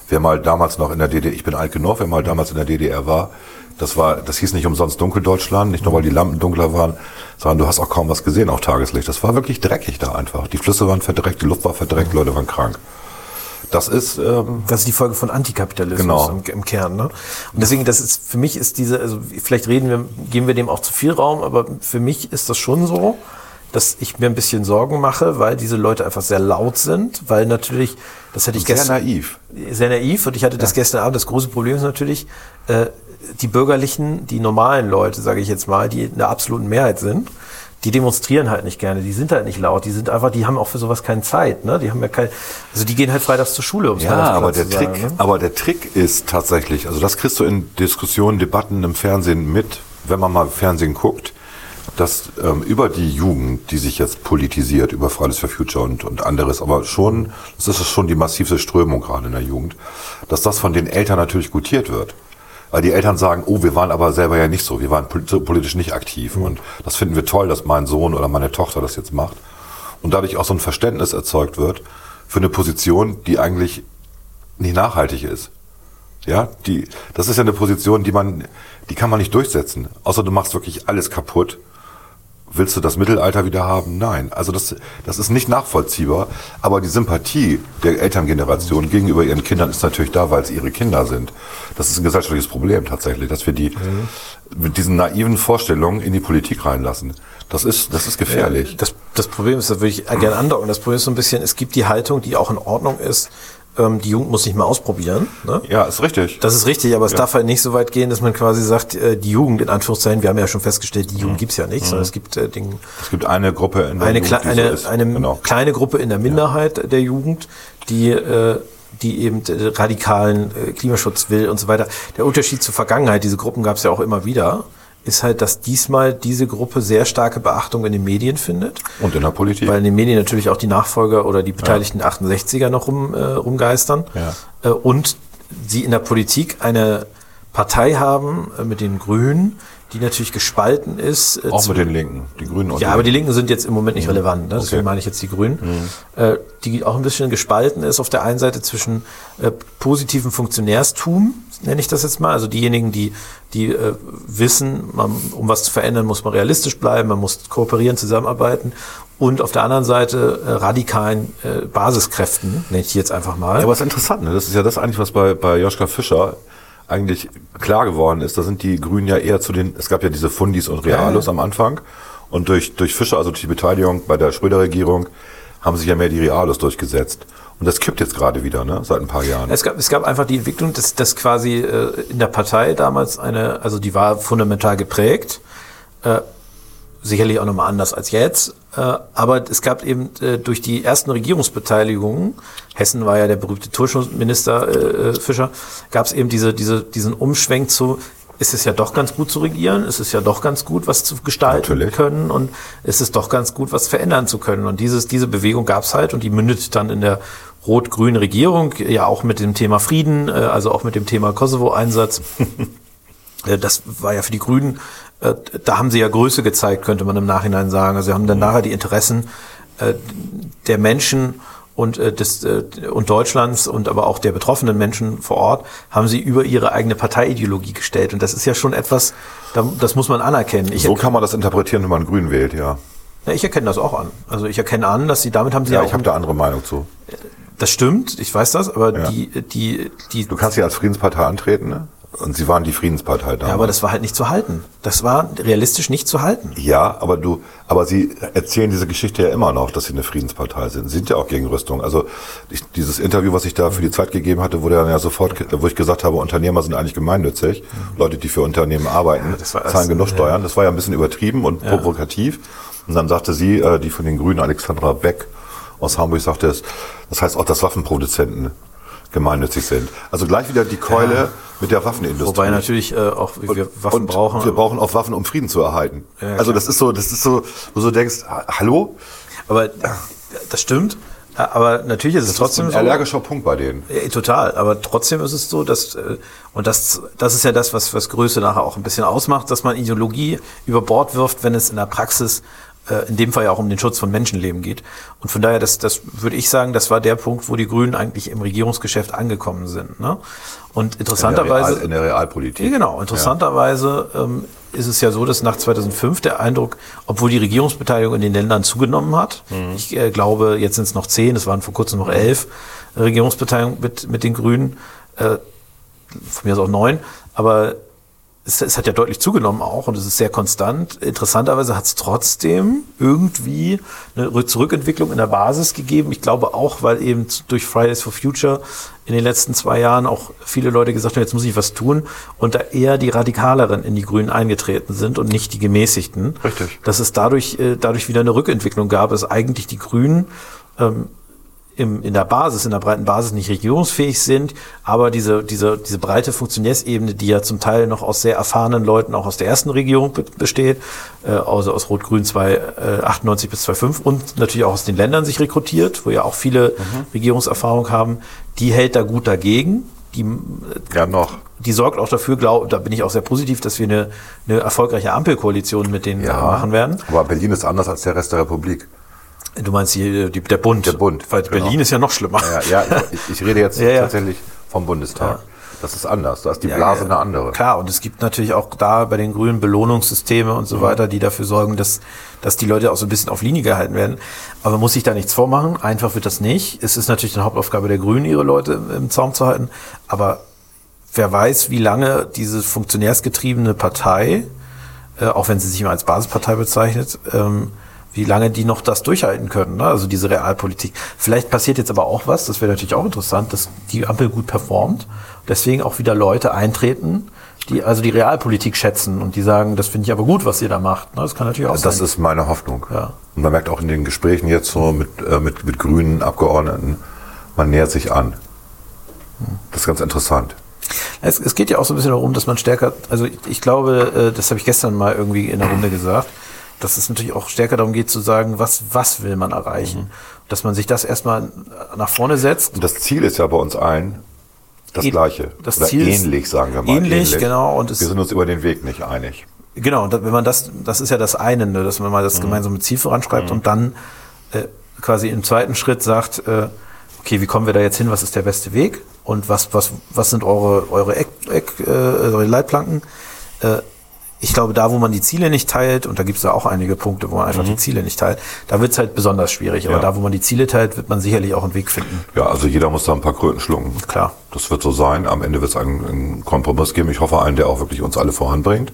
Wer mal damals noch in der DDR, ich bin alt genug, wer mal damals in der DDR war, das war, das hieß nicht umsonst Dunkeldeutschland, nicht nur weil die Lampen dunkler waren, sondern du hast auch kaum was gesehen, auch Tageslicht. Das war wirklich dreckig da einfach. Die Flüsse waren verdreckt, die Luft war verdreckt, Leute waren krank. Das ist, ähm, das ist die Folge von Antikapitalismus genau. im, im, Kern. Ne? Und deswegen, das ist für mich ist diese, also vielleicht reden wir, geben wir dem auch zu viel Raum, aber für mich ist das schon so, dass ich mir ein bisschen Sorgen mache, weil diese Leute einfach sehr laut sind, weil natürlich, das hätte ich sehr gestern. Sehr naiv. Sehr naiv und ich hatte ja. das gestern Abend. Das große Problem ist natürlich, äh, die bürgerlichen, die normalen Leute, sage ich jetzt mal, die in der absoluten Mehrheit sind, die demonstrieren halt nicht gerne, die sind halt nicht laut, die sind einfach, die haben auch für sowas keine Zeit, ne? Die haben ja kein, also die gehen halt freitags zur Schule, um Ja, aber der Trick, sagen, ne? aber der Trick ist tatsächlich, also das kriegst du in Diskussionen, Debatten im Fernsehen mit, wenn man mal Fernsehen guckt, dass ähm, über die Jugend, die sich jetzt politisiert, über Fridays for Future und, und anderes, aber schon, das ist schon die massivste Strömung gerade in der Jugend, dass das von den Eltern natürlich gutiert wird weil die Eltern sagen, oh, wir waren aber selber ja nicht so, wir waren politisch nicht aktiv. Mhm. und das finden wir toll, dass mein Sohn oder meine Tochter das jetzt macht. Und dadurch auch so ein Verständnis erzeugt wird für eine Position, die eigentlich nicht nachhaltig ist. Ja, die, das ist ja eine Position, die man, die kann man nicht durchsetzen, außer du machst wirklich alles kaputt Willst du das Mittelalter wieder haben? Nein. Also das, das ist nicht nachvollziehbar. Aber die Sympathie der Elterngeneration gegenüber ihren Kindern ist natürlich da, weil es ihre Kinder sind. Das ist ein gesellschaftliches Problem tatsächlich, dass wir die mhm. mit diesen naiven Vorstellungen in die Politik reinlassen. Das ist, das ist gefährlich. Ja, das, das Problem ist, da würde ich gerne andocken. Das Problem ist so ein bisschen, es gibt die Haltung, die auch in Ordnung ist, ähm, die Jugend muss nicht mal ausprobieren. Ne? Ja, ist richtig. Das ist richtig, aber es ja. darf halt nicht so weit gehen, dass man quasi sagt, äh, die Jugend, in Anführungszeichen, wir haben ja schon festgestellt, die Jugend mhm. gibt's ja nicht, mhm. sondern es gibt äh, den, Es gibt eine Gruppe in der eine, Jugend, eine, so eine genau. kleine Gruppe in der Minderheit ja. der Jugend, die äh, die eben radikalen äh, Klimaschutz will und so weiter. Der Unterschied zur Vergangenheit, diese Gruppen gab es ja auch immer wieder ist halt, dass diesmal diese Gruppe sehr starke Beachtung in den Medien findet. Und in der Politik. Weil in den Medien natürlich auch die Nachfolger oder die beteiligten ja. 68er noch rum, äh, rumgeistern. Ja. Äh, und sie in der Politik eine Partei haben äh, mit den Grünen, die natürlich gespalten ist. Äh, Auch mit den Linken, die Grünen. Und ja, aber die Linken sind jetzt im Moment nicht mhm. relevant, ne? deswegen okay. meine ich jetzt die Grünen, mhm. äh, die auch ein bisschen gespalten ist auf der einen Seite zwischen äh, positivem Funktionärstum, nenne ich das jetzt mal, also diejenigen, die, die äh, wissen, man, um was zu verändern, muss man realistisch bleiben, man muss kooperieren, zusammenarbeiten und auf der anderen Seite äh, radikalen äh, Basiskräften, nenne ich jetzt einfach mal. Ja, aber es ist interessant, ne? das ist ja das eigentlich, was bei, bei Joschka Fischer eigentlich klar geworden ist, da sind die Grünen ja eher zu den, es gab ja diese Fundis und Realos ja. am Anfang und durch, durch Fischer, also durch die Beteiligung bei der Schröder-Regierung, haben sich ja mehr die Realos durchgesetzt. Und das kippt jetzt gerade wieder, ne? seit ein paar Jahren. Es gab, es gab einfach die Entwicklung, dass, dass quasi äh, in der Partei damals eine, also die war fundamental geprägt, äh, sicherlich auch nochmal anders als jetzt, äh, aber es gab eben äh, durch die ersten Regierungsbeteiligungen, Hessen war ja der berühmte Tourismusminister äh, Fischer, gab es eben diese, diese, diesen Umschwenk zu, ist es ja doch ganz gut zu regieren, ist es ja doch ganz gut, was zu gestalten Natürlich. können und ist es doch ganz gut, was verändern zu können. Und dieses, diese Bewegung gab es halt und die mündet dann in der rot-grünen Regierung, ja auch mit dem Thema Frieden, also auch mit dem Thema Kosovo-Einsatz. Das war ja für die Grünen, da haben sie ja Größe gezeigt, könnte man im Nachhinein sagen. Also sie haben dann nachher die Interessen äh, der Menschen und, äh, des, äh, und Deutschlands und aber auch der betroffenen Menschen vor Ort haben sie über ihre eigene Parteiideologie gestellt. Und das ist ja schon etwas, da- das muss man anerkennen. Ich, So kann man das interpretieren, wenn man Grün wählt, ja. ja, ich erkenne das auch an. Also ich erkenne an, dass sie damit haben sie ja, Ja, ich habe da andere Meinung zu. das stimmt, ich weiß das, aber Ja. die, die, die, Du kannst ja als Friedenspartei antreten, ne? Und sie waren die Friedenspartei damals. ja, aber das war halt nicht zu halten. Das war realistisch nicht zu halten. Ja, aber du, aber sie erzählen diese Geschichte ja immer noch, dass sie eine Friedenspartei sind. Sie sind ja auch gegen Rüstung. Also ich, dieses Interview, was ich da für die Zeit gegeben hatte, wurde dann ja sofort, wo ich gesagt habe, Unternehmer sind eigentlich gemeinnützig. Leute, die für Unternehmen arbeiten, war- zahlen genug ja. Steuern. Das war ja ein bisschen übertrieben und provokativ. Und dann sagte sie, äh, die von den Grünen, Alexandra Beck aus Hamburg, sagte es, das heißt auch, dass Waffenproduzenten gemeinnützig sind. Also gleich wieder die Keule mit der Waffenindustrie. Wobei natürlich äh, auch wir Waffen und brauchen. Wir brauchen auch Waffen, um Frieden zu erhalten. Ja, also das ist so, das ist so, wo du so denkst, ha- hallo? Aber das stimmt. Aber natürlich ist es Das ist trotzdem ein so. allergischer Punkt bei denen. Ja, total. Aber trotzdem ist es so, dass, äh, und das, das ist ja das, was, was Größe nachher auch ein bisschen ausmacht, dass man Ideologie über Bord wirft, wenn es in der Praxis äh, in dem Fall ja auch um den Schutz von Menschenleben geht. Und von daher, das, das würde ich sagen, das war der Punkt, wo die Grünen eigentlich im Regierungsgeschäft angekommen sind. Ne? Und In der, interessanterweise. Real, in der Realpolitik. Ja, genau. Interessanterweise ähm, ist es ja so, dass nach 2005 der Eindruck, obwohl die Regierungsbeteiligung in den Ländern zugenommen hat, ich äh, glaube, jetzt sind es noch zehn, es waren vor kurzem noch elf Regierungsbeteiligungen mit, mit den Grünen, äh, von mir aus auch neun, aber es, es hat ja deutlich zugenommen auch und es ist sehr konstant. Interessanterweise hat es trotzdem irgendwie eine Rück- Zurückentwicklung in der Basis gegeben. Ich glaube auch, weil eben durch Fridays for Future in den letzten zwei Jahren auch viele Leute gesagt haben, jetzt muss ich was tun und da eher die Radikaleren in die Grünen eingetreten sind und nicht die Gemäßigten. Richtig. Dass es dadurch, äh, dadurch wieder eine Rückentwicklung gab, dass eigentlich die Grünen ähm, im, in der Basis, in der breiten Basis nicht regierungsfähig sind, aber diese, diese, diese breite Funktionärsebene, die ja zum Teil noch aus sehr erfahrenen Leuten auch aus der ersten Regierung be besteht, äh, also aus Rot-Grün 98 bis 2005 und natürlich auch aus den Ländern sich rekrutiert, wo ja auch viele Regierungserfahrung haben, die hält da gut dagegen. Die, Ja, noch. die sorgt auch dafür, glaub, da bin ich auch sehr positiv, dass wir eine, eine erfolgreiche Ampelkoalition mit denen äh, machen werden. Aber Berlin ist anders als der Rest der Republik. Du meinst hier die, der Bund. Der Bund, Weil genau. Berlin ist ja noch schlimmer. Ja, ja ich, ich rede jetzt Ja, ja. tatsächlich vom Bundestag. Das ist anders. Da ist die Ja, Blase ja. eine andere. Klar, und es gibt natürlich auch da bei den Grünen Belohnungssysteme und so weiter, die dafür sorgen, dass, dass die Leute auch so ein bisschen auf Linie gehalten werden. Aber man muss sich da nichts vormachen. Einfach wird das nicht. Es ist natürlich eine Hauptaufgabe der Grünen, ihre Leute im, im Zaum zu halten. Aber wer weiß, wie lange diese funktionärsgetriebene Partei, äh, auch wenn sie sich immer als Basispartei bezeichnet, ähm, wie lange die noch das durchhalten können, ne? also diese Realpolitik. Vielleicht passiert jetzt aber auch was, das wäre natürlich auch interessant, dass die Ampel gut performt, deswegen auch wieder Leute eintreten, die also die Realpolitik schätzen und die sagen, das finde ich aber gut, was ihr da macht. Ne? Das kann natürlich auch Das sein. ist meine Hoffnung. Ja. Und man merkt auch in den Gesprächen jetzt so mit, äh, mit, mit grünen Abgeordneten, man nähert sich an. Das ist ganz interessant. Es, es geht ja auch so ein bisschen darum, dass man stärker, also ich, ich glaube, äh, das habe ich gestern mal irgendwie in der Runde gesagt, dass es natürlich auch stärker darum geht zu sagen, was, was will man erreichen. Dass man sich das erstmal nach vorne setzt. Und das Ziel ist ja bei uns allen das Ähn- Gleiche. das Oder Ziel ist ähnlich, sagen wir mal. ähnlich, genau, und wir sind uns über den Weg nicht einig. Genau, und wenn man das, das ist ja das eine, ne, dass man mal Mhm. das gemeinsame Ziel voranschreibt und dann äh, quasi im zweiten Schritt sagt, äh, okay, wie kommen wir da jetzt hin, was ist der beste Weg und was, was, was sind eure, eure Eck, Eck, äh, eure Leitplanken? Äh, ich glaube, da, wo man die Ziele nicht teilt, und da gibt es ja auch einige Punkte, wo man einfach die Ziele nicht teilt, da wird es halt besonders schwierig. Aber Mhm. Ja. da, wo man die Ziele teilt, wird man sicherlich auch einen Weg finden. Ja, also jeder muss da ein paar Kröten schlucken. Klar. Das wird so sein. Am Ende wird es einen, einen Kompromiss geben. Ich hoffe einen, der auch wirklich uns alle voranbringt.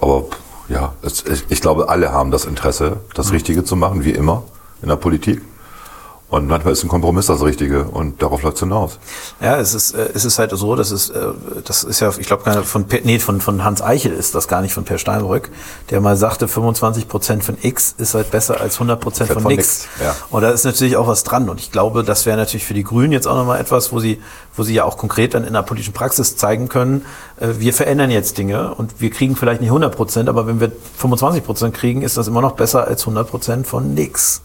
Aber ja, es, ich, ich glaube, alle haben das Interesse, das Richtige zu machen, wie immer in der Politik. Und manchmal ist ein Kompromiss das Richtige und darauf läuft es hinaus. Ja, es ist, äh, es ist halt so, dass es, äh, das ist ja, ich glaube, von, nee, von, von Hans Eichel ist das gar nicht von Per Steinbrück, der mal sagte, 25 Prozent von X ist halt besser als 100 Prozent von, von nix. Ja. Und da ist natürlich auch was dran. Und ich glaube, das wäre natürlich für die Grünen jetzt auch nochmal etwas, wo sie, wo sie ja auch konkret dann in der politischen Praxis zeigen können, äh, wir verändern jetzt Dinge und wir kriegen vielleicht nicht 100 Prozent, aber wenn wir 25 Prozent kriegen, ist das immer noch besser als 100 Prozent von nix.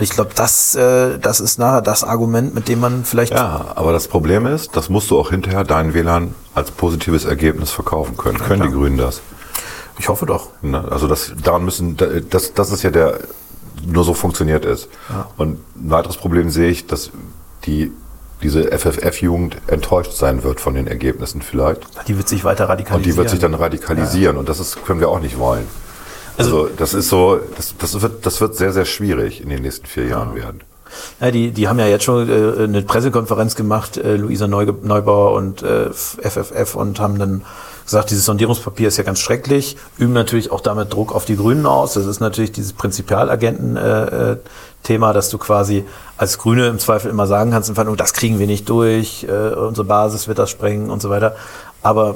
Ich glaube, das, äh, das ist nachher das Argument, mit dem man vielleicht. Ja, aber das Problem ist, das musst du auch hinterher deinen Wählern als positives Ergebnis verkaufen können. Ja, können klar. die Grünen das? Ich hoffe doch. Ne? Also das, daran müssen, das, das ist ja der, nur so funktioniert ist. Ja. Und ein weiteres Problem sehe ich, dass die diese FFF-Jugend enttäuscht sein wird von den Ergebnissen vielleicht. Die wird sich weiter radikalisieren. Und die wird sich dann radikalisieren. Ja. Und das ist, können wir auch nicht wollen. Also, also das ist so, das, das, wird, das wird sehr, sehr schwierig in den nächsten vier Jahren ja. werden. Ja, die, die haben ja jetzt schon äh, eine Pressekonferenz gemacht, äh, Luisa Neubauer und äh, FFF, und haben dann gesagt, dieses Sondierungspapier ist ja ganz schrecklich, üben natürlich auch damit Druck auf die Grünen aus. Das ist natürlich dieses Prinzipialagenten-Thema, äh, dass du quasi als Grüne im Zweifel immer sagen kannst, das kriegen wir nicht durch, äh, unsere Basis wird das sprengen und so weiter. Aber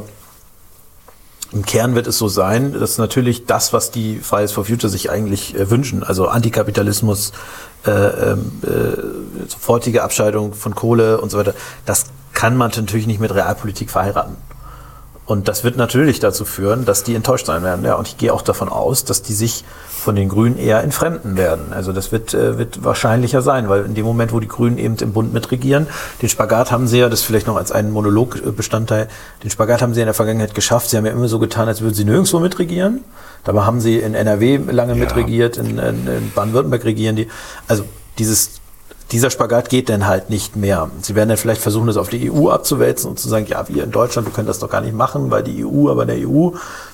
im Kern wird es so sein, dass natürlich das, was die Fridays for Future sich eigentlich äh, wünschen, also Antikapitalismus, äh, ähm, äh, sofortige Abscheidung von Kohle und so weiter, das kann man natürlich nicht mit Realpolitik verheiraten. Und das wird natürlich dazu führen, dass die enttäuscht sein werden. Ja, und ich gehe auch davon aus, dass die sich von den Grünen eher entfremden werden. Also das wird, äh, wird wahrscheinlicher sein, weil in dem Moment, wo die Grünen eben im Bund mitregieren, den Spagat haben sie ja, das vielleicht noch als einen Monologbestandteil, den Spagat haben sie in der Vergangenheit geschafft. Sie haben ja immer so getan, als würden sie nirgendwo mitregieren. Dabei haben sie in NRW lange ja. mitregiert, in, in, in Baden-Württemberg regieren die. Also dieses dieser Spagat geht dann halt nicht mehr. Sie werden dann vielleicht versuchen, das auf die EU abzuwälzen und zu sagen, ja, wir in Deutschland, wir können das doch gar nicht machen, weil die EU, aber in der EU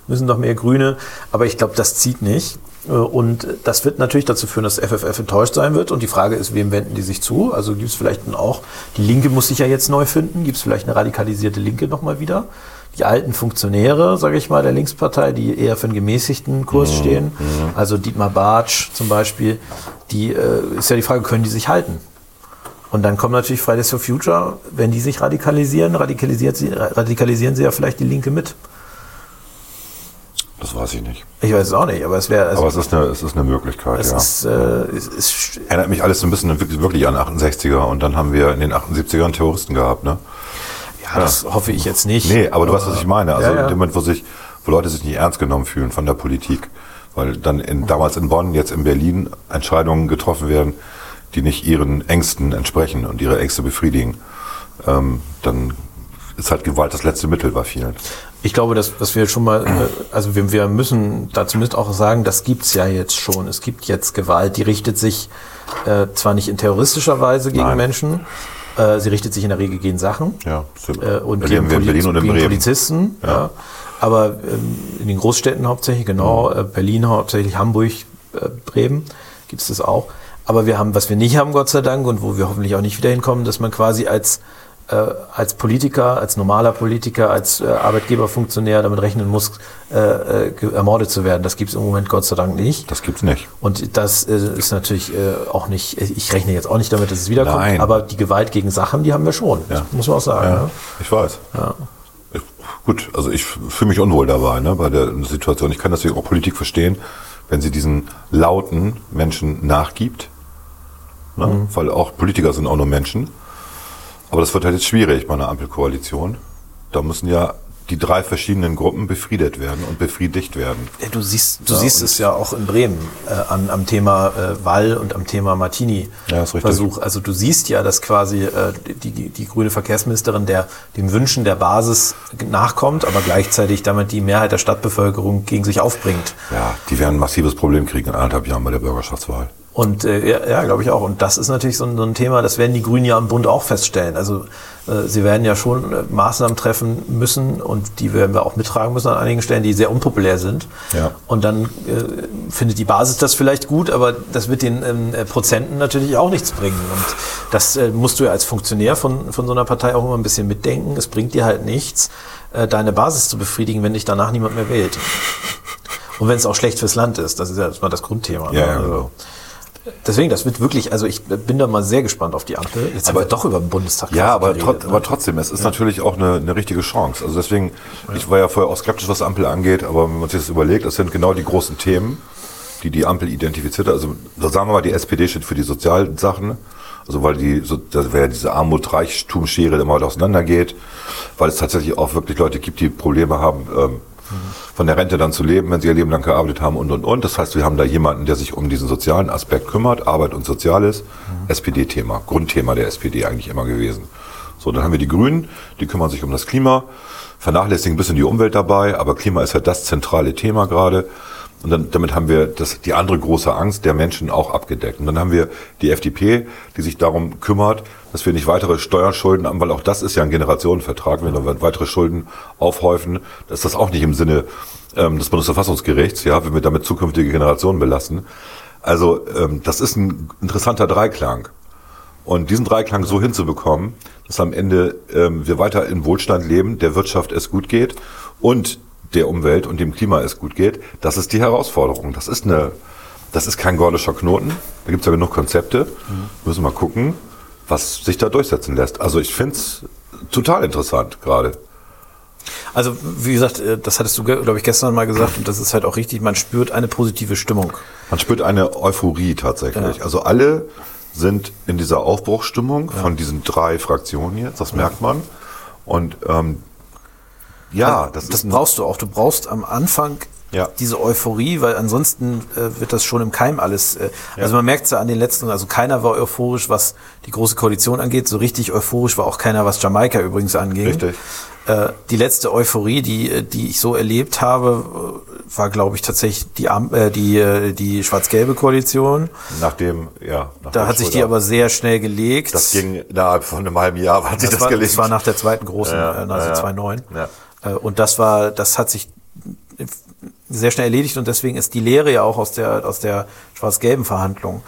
müssen doch mehr Grüne. Aber ich glaube, das zieht nicht. Äh, und das wird natürlich dazu führen, dass FFF enttäuscht sein wird. Und die Frage ist, wem wenden die sich zu? Also gibt es vielleicht auch, die Linke muss sich ja jetzt neu finden, gibt es vielleicht eine radikalisierte Linke nochmal wieder? Die alten Funktionäre, sage ich mal, der Linkspartei, die eher für einen gemäßigten Kurs mhm. stehen, mhm. also Dietmar Bartsch zum Beispiel, die äh, ist ja die Frage, können die sich halten? Und dann kommt natürlich Fridays for Future, wenn die sich radikalisieren, radikalisiert sie, radikalisieren sie ja vielleicht die Linke mit. Das weiß ich nicht. Ich weiß es auch nicht, aber es wäre. Also aber es ist eine, es ist eine Möglichkeit, es ja. Ist, äh, es ist, Erinnert mich alles so ein bisschen wirklich an 68er und dann haben wir in den 78ern Terroristen gehabt, ne? Ja, ja. das hoffe ich jetzt nicht. Nee, aber du weißt, was ich meine. Also ja, ja. in dem Moment, wo sich, wo Leute sich nicht ernst genommen fühlen von der Politik, weil dann in, damals in Bonn, jetzt in Berlin Entscheidungen getroffen werden, die nicht ihren Ängsten entsprechen und ihre Ängste befriedigen, ähm, dann ist halt Gewalt das letzte Mittel bei vielen. Ich glaube, dass, dass wir schon mal, äh, also wir, wir müssen da zumindest auch sagen, das gibt's ja jetzt schon. Es gibt jetzt Gewalt, die richtet sich äh, zwar nicht in terroristischer Weise gegen Nein. Menschen, äh, sie richtet sich in der Regel gegen Sachen ja, äh, und gegen, Poli und gegen Polizisten. Ja. ja. Aber ähm, in den Großstädten hauptsächlich, genau, mhm. äh, Berlin hauptsächlich, Hamburg, Bremen gibt es das auch. Aber wir haben, was wir nicht haben, Gott sei Dank, und wo wir hoffentlich auch nicht wieder hinkommen, dass man quasi als, äh, als Politiker, als normaler Politiker, als äh, Arbeitgeberfunktionär damit rechnen muss, äh, äh ermordet zu werden. Das gibt es im Moment Gott sei Dank nicht. Das gibt's nicht. Und das äh, ist natürlich äh, auch nicht, ich rechne jetzt auch nicht damit, dass es wiederkommt, Nein. aber die Gewalt gegen Sachen, die haben wir schon. Ja. muss man auch sagen. Ja, ne? Ich weiß. Ja. Gut, also ich fühle mich unwohl dabei, ne, bei der Situation. Ich kann deswegen auch Politik verstehen, wenn sie diesen lauten Menschen nachgibt Ne? Mhm. Weil auch Politiker sind auch nur Menschen. Aber das wird halt jetzt schwierig bei einer Ampelkoalition. Da müssen ja die drei verschiedenen Gruppen befriedet werden und befriedigt werden. Du siehst, du ja, siehst es ja auch in Bremen äh, am, am Thema äh, Wall und am Thema Martini-Versuch. Ja, also du siehst ja, dass quasi äh, die, die, die grüne Verkehrsministerin der dem Wünschen der Basis nachkommt, aber gleichzeitig damit die Mehrheit der Stadtbevölkerung gegen sich aufbringt. Ja, die werden ein massives Problem kriegen in anderthalb Jahren bei der Bürgerschaftswahl. Und äh, ja, ja glaube ich auch. Und das ist natürlich so ein, so ein, Thema, das werden die Grünen ja im Bund auch feststellen. Also äh, sie werden ja schon äh, Maßnahmen treffen müssen und die werden wir auch mittragen müssen an einigen Stellen, die sehr unpopulär sind. Ja. Und dann äh, findet die Basis das vielleicht gut, aber das wird den ähm, äh, Prozenten natürlich auch nichts bringen. Und das äh, musst du ja als Funktionär von, von so einer Partei auch immer ein bisschen mitdenken. Es bringt dir halt nichts, äh, deine Basis zu befriedigen, wenn dich danach niemand mehr wählt. Und wenn es auch schlecht fürs Land ist, das ist ja erstmal das Grundthema. Ja, ne? ja, genau. Deswegen, das wird wirklich, also ich bin da mal sehr gespannt auf die Ampel. Jetzt aber, haben wir doch über den Bundestag Ja, aber, geredet, trot, ne? aber trotzdem, es ist ja. natürlich auch eine, eine richtige Chance. Also deswegen, ja. ich war ja vorher auch skeptisch, was Ampel angeht, aber wenn man sich das überlegt, das sind genau die großen Themen, die die Ampel identifiziert hat. Also sagen wir mal, die SPD steht für die sozialen Sachen. Also weil die, so, da wäre diese Armut-Reichtum-Schere immer auseinandergeht, weil es tatsächlich auch wirklich Leute gibt, die Probleme haben, ähm, von der Rente dann zu leben, wenn sie ihr Leben lang gearbeitet haben und und und. Das heißt, wir haben da jemanden, der sich um diesen sozialen Aspekt kümmert, Arbeit und Soziales, mhm. SPD-Thema, Grundthema der SPD eigentlich immer gewesen. So, dann haben wir die Grünen, die kümmern sich um das Klima, vernachlässigen ein bisschen die Umwelt dabei, aber Klima ist halt das zentrale Thema gerade. Und dann, damit haben wir das, die andere große Angst der Menschen auch abgedeckt. Und dann haben wir die FDP, die sich darum kümmert, dass wir nicht weitere Steuerschulden haben, weil auch das ist ja ein Generationenvertrag. Wenn wir weitere Schulden aufhäufen, ist das auch nicht im Sinne ähm, des Bundesverfassungsgerichts, ja, wenn wir damit zukünftige Generationen belasten. Also ähm, das ist ein interessanter Dreiklang. Und diesen Dreiklang so hinzubekommen, dass am Ende ähm, wir weiter in Wohlstand leben, der Wirtschaft es gut geht und der Umwelt und dem Klima es gut geht, das ist die Herausforderung. Das ist eine, das ist kein gordischer Knoten. Da gibt es ja genug Konzepte. Mhm. Müssen wir gucken, was sich da durchsetzen lässt. Also ich finde es total interessant gerade. Also wie gesagt, äh, das hattest du, glaube ich, gestern mal gesagt und das ist halt auch richtig, man spürt eine positive Stimmung. Man spürt eine Euphorie tatsächlich. Ja. Also alle sind in dieser Aufbruchstimmung ja. von diesen drei Fraktionen jetzt, das merkt man. Und ähm, ja, also, das, das brauchst du auch. Du brauchst am Anfang ja. diese Euphorie, weil ansonsten äh, wird das schon im Keim alles. Äh, ja. Also man merkt es ja an den letzten, also keiner war euphorisch, was die große Koalition angeht. So richtig euphorisch war auch keiner, was Jamaika übrigens anging. Richtig. Äh, die letzte Euphorie, die, die ich so erlebt habe, war, glaube ich, tatsächlich die, äh, die, äh, die schwarz-gelbe Koalition. Nachdem, ja. Nach da hat sich die aber sehr schnell gelegt. Das ging innerhalb von einem halben Jahr, hat sich das, das gelegt. Das war nach der zweiten großen, ja, äh, also ja, 2009. Ja. Äh, und das war, das hat sich sehr schnell erledigt und deswegen ist die Lehre ja auch aus der, aus der schwarz-gelben Verhandlung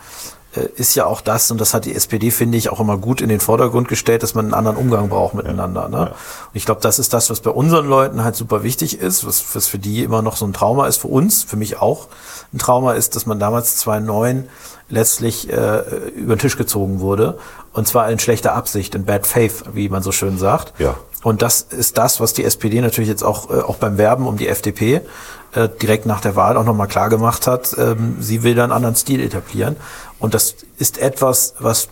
äh, ist ja auch das, und das hat die SPD, finde ich, auch immer gut in den Vordergrund gestellt, dass man einen anderen Umgang braucht miteinander. Ne? Und ich glaube, das ist das, was bei unseren Leuten halt super wichtig ist, was, was für die immer noch so ein Trauma ist, für uns, für mich auch ein Trauma ist, dass man damals 2009 letztlich äh, über den Tisch gezogen wurde. Und zwar in schlechter Absicht, in bad faith, wie man so schön sagt. Ja. Und das ist das, was die SPD natürlich jetzt auch, äh, auch beim Werben um die FDP äh, direkt nach der Wahl auch nochmal klar gemacht hat. Ähm, sie will da einen anderen Stil etablieren. Und das ist etwas, was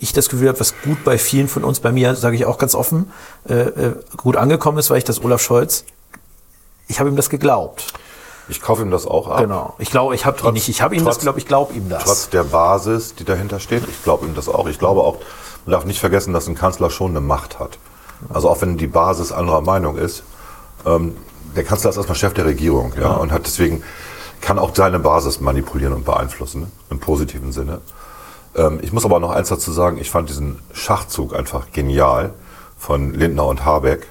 ich das Gefühl habe, was gut bei vielen von uns, bei mir sage ich auch ganz offen, äh, äh, gut angekommen ist, weil ich das Olaf Scholz, ich habe ihm das geglaubt. Ich kaufe ihm das auch ab. Genau. Ich glaube, ich habe ihn nicht. Ich habe ihm das, glaube ich, glaube ihm das. Trotz der Basis, die dahinter steht, ich glaube ihm das auch. Ich glaube auch, man darf nicht vergessen, dass ein Kanzler schon eine Macht hat. Also auch wenn die Basis anderer Meinung ist, ähm, der Kanzler ist erstmal Chef der Regierung, ja, ja, und hat deswegen kann auch seine Basis manipulieren und beeinflussen, ne? im positiven Sinne. Ähm, ich muss aber noch eins dazu sagen, ich fand diesen Schachzug einfach genial von Lindner und Habeck,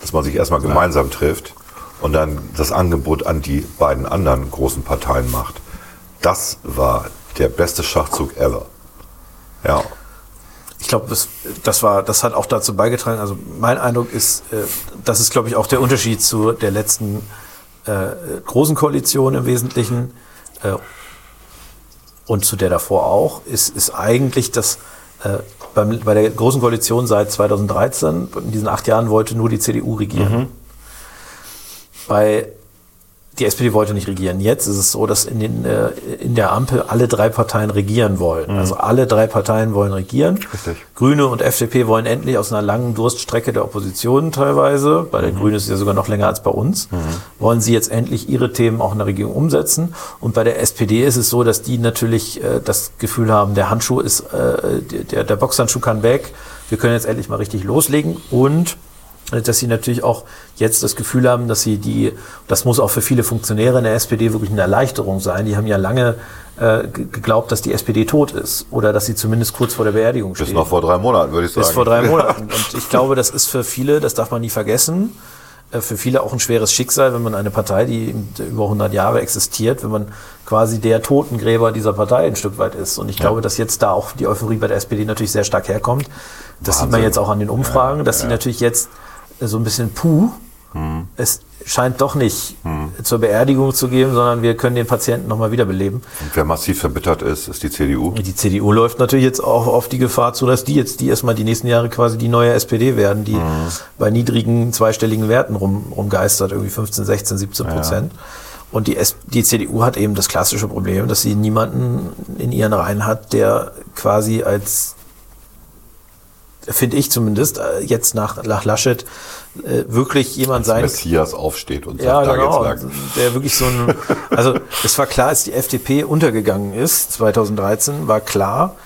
dass man sich erstmal gemeinsam trifft und dann das Angebot an die beiden anderen großen Parteien macht. Das war der beste Schachzug ever. Ja ich glaube, das, das war, das hat auch dazu beigetragen. Also mein Eindruck ist, äh, das ist, glaube ich, auch der Unterschied zu der letzten äh, großen Koalition im Wesentlichen äh, und zu der davor auch, ist, ist eigentlich, dass äh, beim, bei der großen Koalition seit 2013, in diesen acht Jahren, wollte nur die CDU regieren. Mhm. Bei die SPD wollte nicht regieren. Jetzt ist es so, dass in, den, äh, in der Ampel alle drei Parteien regieren wollen. Mhm. Also alle drei Parteien wollen regieren. Richtig. Grüne und FDP wollen endlich aus einer langen Durststrecke der Opposition teilweise, bei der mhm. Grünen ist es ja sogar noch länger als bei uns, mhm. wollen sie jetzt endlich ihre Themen auch in der Regierung umsetzen. Und bei der SPD ist es so, dass die natürlich äh, das Gefühl haben, der Handschuh ist, äh, der, der Boxhandschuh kann weg. Wir können jetzt endlich mal richtig loslegen und dass sie natürlich auch jetzt das Gefühl haben, dass sie die, das muss auch für viele Funktionäre in der SPD wirklich eine Erleichterung sein. Die haben ja lange äh, geglaubt, dass die SPD tot ist oder dass sie zumindest kurz vor der Beerdigung steht. Bis noch vor drei Monaten, würde ich sagen. Bis vor drei Monaten. Und ich glaube, das ist für viele, das darf man nie vergessen, äh, für viele auch ein schweres Schicksal, wenn man eine Partei, die über 100 Jahre existiert, wenn man quasi der Totengräber dieser Partei ein Stück weit ist. Und ich ja. glaube, dass jetzt da auch die Euphorie bei der SPD natürlich sehr stark herkommt. Das Wahnsinn. sieht man jetzt auch an den Umfragen, dass ja, ja. sie natürlich jetzt so ein bisschen puh es scheint doch nicht zur Beerdigung zu gehen, sondern wir können den Patienten nochmal wiederbeleben. Und wer massiv verbittert ist, ist die CDU. Die CDU läuft natürlich jetzt auch auf die Gefahr zu, dass die jetzt die erstmal die nächsten Jahre quasi die neue SPD werden, die bei niedrigen zweistelligen Werten rum, rumgeistert, irgendwie 15, 16, 17 Prozent. Und die, S die CDU hat eben das klassische Problem, dass sie niemanden in ihren Reihen hat, der quasi als finde ich zumindest, äh, jetzt nach, nach Laschet äh, wirklich jemand sein Messias aufsteht und sagt, ja, da genau, geht's lang. der wirklich so ein, also es war klar, als die FDP untergegangen ist, 2013, war klar,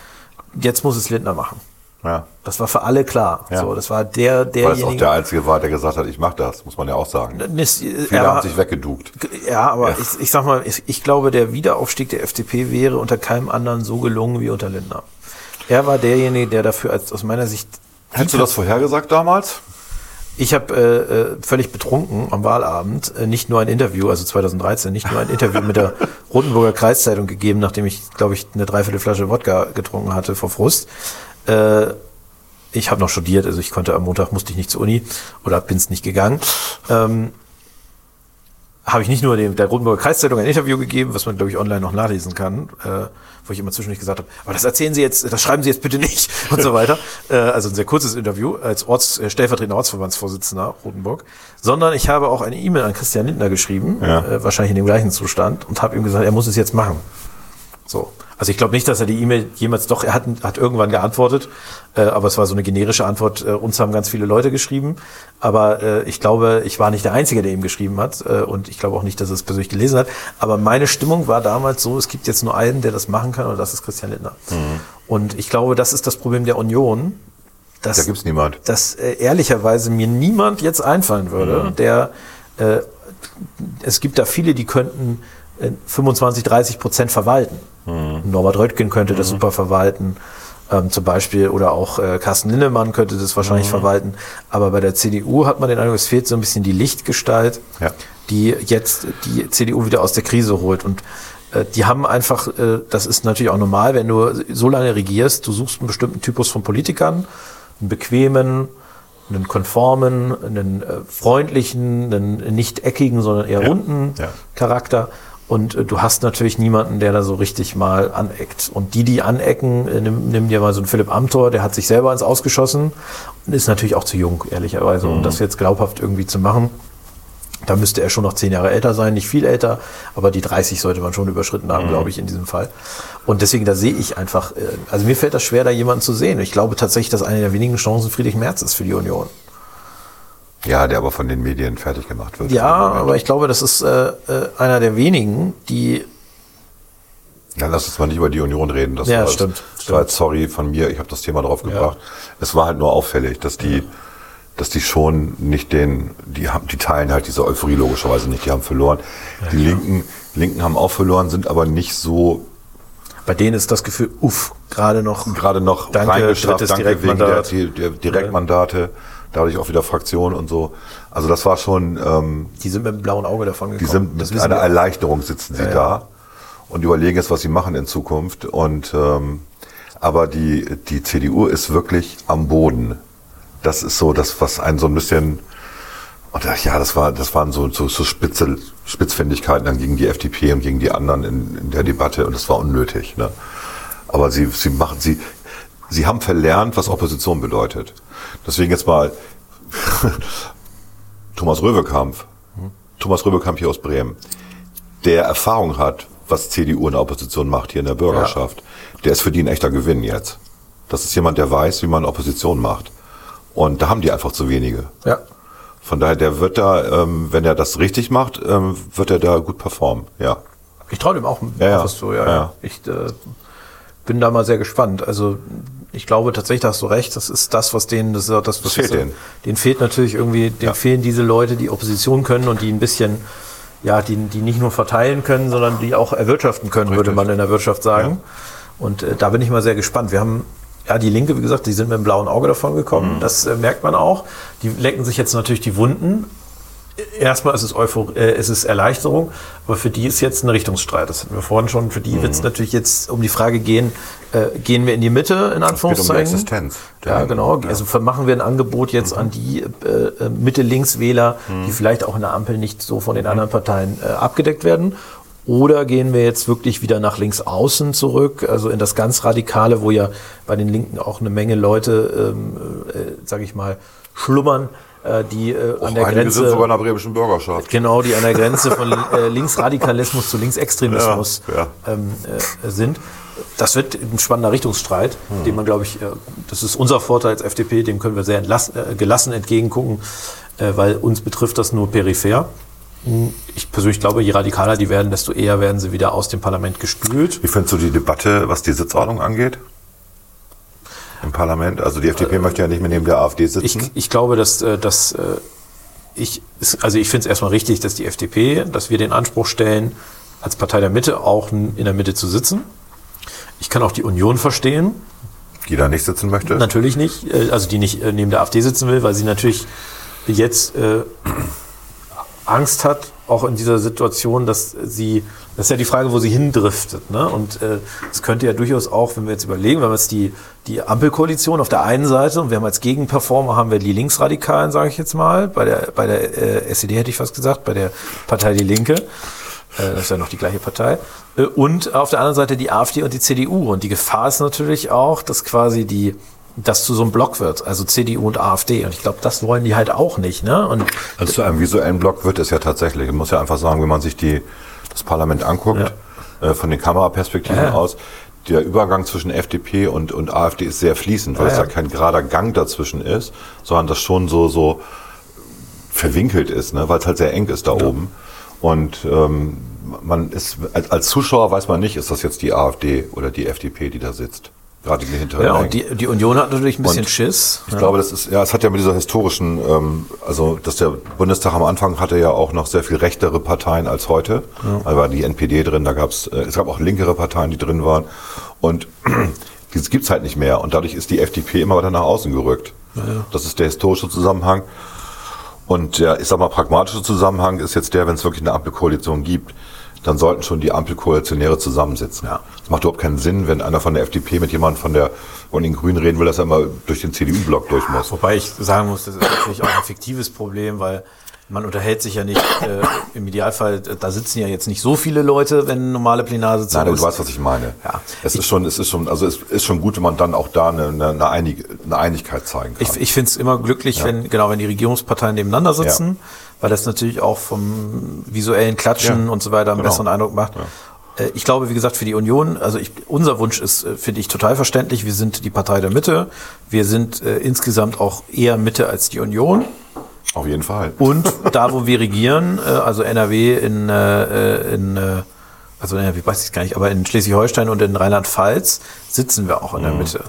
jetzt muss es Lindner machen. Ja. Das war für alle klar. Ja. So, das war der, Weil es auch der Einzige war, der gesagt hat, ich mache das, muss man ja auch sagen. Nis- Viele er war- haben sich weggeduckt. Ja, aber Ja. Ich, ich sag mal, ich, ich glaube, der Wiederaufstieg der FDP wäre unter keinem anderen so gelungen wie unter Lindner. Er war derjenige, der dafür als, aus meiner Sicht Hättest du das vorhergesagt damals? Ich habe äh, äh, völlig betrunken am Wahlabend äh, nicht nur ein Interview, also 2013, nicht nur ein Interview mit der Rotenburger Kreiszeitung gegeben, nachdem ich, glaube ich, eine Dreiviertel Flasche Wodka getrunken hatte vor Frust. Äh, ich habe noch studiert, also ich konnte am Montag, musste ich nicht zur Uni oder bin's nicht gegangen. Ähm, habe ich nicht nur dem, der Rotenburger Kreiszeitung ein Interview gegeben, was man, glaube ich, online noch nachlesen kann, äh, wo ich immer zwischendurch gesagt habe, aber das erzählen Sie jetzt, das schreiben Sie jetzt bitte nicht und so weiter. Äh, also ein sehr kurzes Interview als Orts, äh, stellvertretender Ortsverbandsvorsitzender Rotenburg. Sondern ich habe auch eine E-Mail an Christian Lindner geschrieben, Ja. äh, wahrscheinlich in dem gleichen Zustand, und habe ihm gesagt, er muss es jetzt machen. So. Also ich glaube nicht, dass er die E-Mail jemals doch, er hat, hat irgendwann geantwortet, äh, aber es war so eine generische Antwort. Äh, uns haben ganz viele Leute geschrieben, aber äh, ich glaube, ich war nicht der Einzige, der ihm geschrieben hat äh, und ich glaube auch nicht, dass er es persönlich gelesen hat. Aber meine Stimmung war damals so, es gibt jetzt nur einen, der das machen kann und das ist Christian Lindner. Und ich glaube, das ist das Problem der Union. Dass, Da gibt's niemand. Dass äh, ehrlicherweise mir niemand jetzt einfallen würde, der äh, es gibt da viele, die könnten äh, 25, 30 Prozent verwalten. Norbert Röttgen könnte das super verwalten, ähm, zum Beispiel, oder auch äh, Carsten Linnemann könnte das wahrscheinlich verwalten. Aber bei der CDU hat man den Eindruck, es fehlt so ein bisschen die Lichtgestalt, Ja. die jetzt die CDU wieder aus der Krise holt. Und äh, die haben einfach, äh, das ist natürlich auch normal, wenn du so lange regierst, du suchst einen bestimmten Typus von Politikern, einen bequemen, einen konformen, einen äh, freundlichen, einen nicht eckigen, sondern eher runden ja. Charakter. Und äh, du hast natürlich niemanden, der da so richtig mal aneckt. Und die, die anecken, äh, nimm, nimm dir mal so einen Philipp Amthor, der hat sich selber ins Ausgeschossen und ist natürlich auch zu jung, ehrlicherweise, um das jetzt glaubhaft irgendwie zu machen. Da müsste er schon noch zehn Jahre älter sein, nicht viel älter, aber die 30 sollte man schon überschritten haben, glaube ich, in diesem Fall. Und deswegen, da sehe ich einfach, äh, also mir fällt das schwer, da jemanden zu sehen. Ich glaube tatsächlich, dass eine der wenigen Chancen Friedrich Merz ist für die Union. Ja, der aber von den Medien fertig gemacht wird. Ja, Im Moment. aber ich glaube, das ist äh, äh, einer der wenigen, die Dann lass uns mal nicht über die Union reden. Das Ja, war, stimmt, Das war jetzt sorry von mir, ich habe das Thema drauf gebracht. Es war halt nur auffällig, dass die, dass die schon nicht den, die haben, die teilen halt diese Euphorie logischerweise nicht, die haben verloren. die Linken, Linken haben auch verloren, sind aber nicht so bei denen ist das Gefühl, uff, gerade noch. gerade noch Danke, reingeschafft, drittes danke wegen der, der Direktmandate, dadurch auch wieder Fraktion und so. Also das war schon, ähm, Die sind mit dem blauen Auge davon gekommen. Die sind mit einer wir. Erleichterung sitzen sie Ja, ja. da und überlegen jetzt, was sie machen in Zukunft. Und ähm, aber die die CDU ist wirklich am Boden. Das ist so das, was einen so ein bisschen und ja, das war das waren so so, so Spitze, Spitzfindigkeiten dann gegen die FDP und gegen die anderen in, in der Debatte und das war unnötig. Ne? Aber sie sie machen sie sie haben verlernt, was Opposition bedeutet. Deswegen jetzt mal Thomas Röwekamp, Thomas Röwekamp hier aus Bremen, der Erfahrung hat, was CDU in der Opposition macht hier in der Bürgerschaft, der ist für die ein echter Gewinn jetzt. Das ist jemand, der weiß, wie man Opposition macht. Und da haben die einfach zu wenige. Ja. Von daher, der wird da, ähm, wenn er das richtig macht, ähm, wird er da gut performen. Ja. Ich traue dem auch Ja, ja. was zu, ja. Ja, ja. ja. Ich äh, bin da mal sehr gespannt. Also ich glaube tatsächlich, da hast du recht, das ist das, was denen, das das, was fehlt denen. denen fehlt natürlich irgendwie, denen Ja. fehlen diese Leute, die Opposition können und die ein bisschen, ja, die, die nicht nur verteilen können, sondern die auch erwirtschaften können, würde Richtig. man in der Wirtschaft sagen. Und äh, da bin ich mal sehr gespannt. Wir haben ja, die Linke, wie gesagt, die sind mit dem blauen Auge davon Mhm. gekommen. Das äh, merkt man auch. Die lecken sich jetzt natürlich die Wunden. Erstmal ist es, Euphor äh, ist es Erleichterung, aber für die ist jetzt ein Richtungsstreit. Das hatten wir vorhin schon. Für die wird es natürlich jetzt um die Frage gehen, Äh, gehen wir in die Mitte, in Anführungszeichen. Es geht um die Existenz. Ja, genau. Also machen wir ein Angebot jetzt Mhm. an die äh, Mitte-Links-Wähler, die vielleicht auch in der Ampel nicht so von Mhm. den anderen Parteien äh, abgedeckt werden. Oder gehen wir jetzt wirklich wieder nach links außen zurück, also in das ganz Radikale, wo ja bei den Linken auch eine Menge Leute, ähm, äh, sage ich mal, schlummern, äh, die äh, an der Grenze sind sogar in der bremischen Bürgerschaft. Genau, die an der Grenze von äh, Linksradikalismus zu Linksextremismus Ja, ja. Ähm, äh, sind. Das wird ein spannender Richtungsstreit, den man, glaube ich, äh, das ist unser Vorteil als FDP, dem können wir sehr entlass, äh, gelassen entgegengucken, äh, weil uns betrifft das nur peripher. Ich persönlich glaube, je radikaler die werden, desto eher werden sie wieder aus dem Parlament gespült. Wie findest du die Debatte, was die Sitzordnung angeht? Im Parlament? Also die FDP möchte ja nicht mehr neben der AfD Ich, sitzen. ich glaube, dass, äh, dass äh, ich, also ich finde es erstmal richtig, dass die FDP, dass wir den Anspruch stellen, als Partei der Mitte auch in der Mitte zu sitzen. Ich kann auch die Union verstehen, die da nicht sitzen möchte. natürlich nicht, äh, also die nicht äh, neben der AfD sitzen will, weil sie natürlich jetzt äh, Angst hat, auch in dieser Situation, dass sie, das ist ja die Frage, wo sie hindriftet. Ne? Und äh, es könnte ja durchaus auch, wenn wir jetzt überlegen, wir haben jetzt die, die Ampelkoalition auf der einen Seite und wir haben als Gegenperformer haben wir die Linksradikalen, sage ich jetzt mal, bei der, bei der äh, SED hätte ich fast gesagt, bei der Partei Die Linke. Äh, Das ist ja noch die gleiche Partei. Äh, Und auf der anderen Seite die AfD und die CDU. Und die Gefahr ist natürlich auch, dass quasi die, das zu so einem Block wird, also CDU und AfD. Und ich glaube, das wollen die halt auch nicht. Ne? Und Also zu einem visuellen Block wird es ja tatsächlich. Man muss ja einfach sagen, wenn man sich die, das Parlament anguckt, äh, von den Kameraperspektiven Ja, ja. aus, der Übergang zwischen FDP und, und AfD ist sehr fließend, weil Ja, es ja. ja kein gerader Gang dazwischen ist, sondern das schon so, so verwinkelt ist, ne? weil es halt sehr eng ist da oben. Und ähm, man ist als, als Zuschauer weiß man nicht, ist das jetzt die AfD oder die FDP, die da sitzt. Gerade den hinteren Ja, und die, die Union hat natürlich ein bisschen Und Schiss. Ich glaube, das ist, ja, es hat ja mit dieser historischen, ähm, also dass der Bundestag am Anfang hatte ja auch noch sehr viel rechtere Parteien als heute. Da war die NPD drin, da gab's, äh, es gab auch linkere Parteien, die drin waren. Und das gibt's halt nicht mehr. Und dadurch ist die FDP immer weiter nach außen gerückt. Das ist der historische Zusammenhang. Und der, ich sag mal, pragmatische Zusammenhang ist jetzt der, wenn es wirklich eine Ampelkoalition gibt, dann sollten schon die Ampelkoalitionäre zusammensitzen. Ja. Es macht überhaupt keinen Sinn, wenn einer von der FDP mit jemandem von der von den Grünen reden will, dass er immer durch den CDU-Block durch muss. Wobei ich sagen muss, das ist natürlich auch ein fiktives Problem, weil man unterhält sich ja nicht, äh, im Idealfall, äh, da sitzen ja jetzt nicht so viele Leute, wenn normale Plenarsitzung Nein, aber ist. du weißt, was ich meine. Ja. Es ist schon, es ist schon, also es ist schon gut, wenn man dann auch da eine, eine, Einig, eine Einigkeit zeigen kann. Ich, ich finde es immer glücklich, wenn genau wenn die Regierungsparteien nebeneinander sitzen, Ja. weil das natürlich auch vom visuellen Klatschen Ja, und so weiter einen genau. besseren Eindruck macht. Äh, Ich glaube, wie gesagt, für die Union, also ich, unser Wunsch ist, äh, finde ich, total verständlich. Wir sind die Partei der Mitte. Wir sind äh, insgesamt auch eher Mitte als die Union. Auf jeden Fall. Und da, wo wir regieren, äh, also NRW in, äh, in äh, also NRW weiß ich gar nicht, aber in Schleswig-Holstein und in Rheinland-Pfalz sitzen wir auch in der Mitte.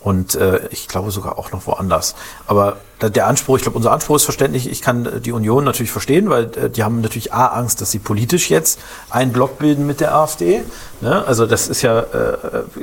Und äh, ich glaube sogar auch noch woanders. Aber der Anspruch, ich glaube, unser Anspruch ist verständlich. Ich kann äh, die Union natürlich verstehen, weil äh, die haben natürlich A, Angst, dass sie politisch jetzt einen Block bilden mit der AfD. Ne? Also das ist ja, äh,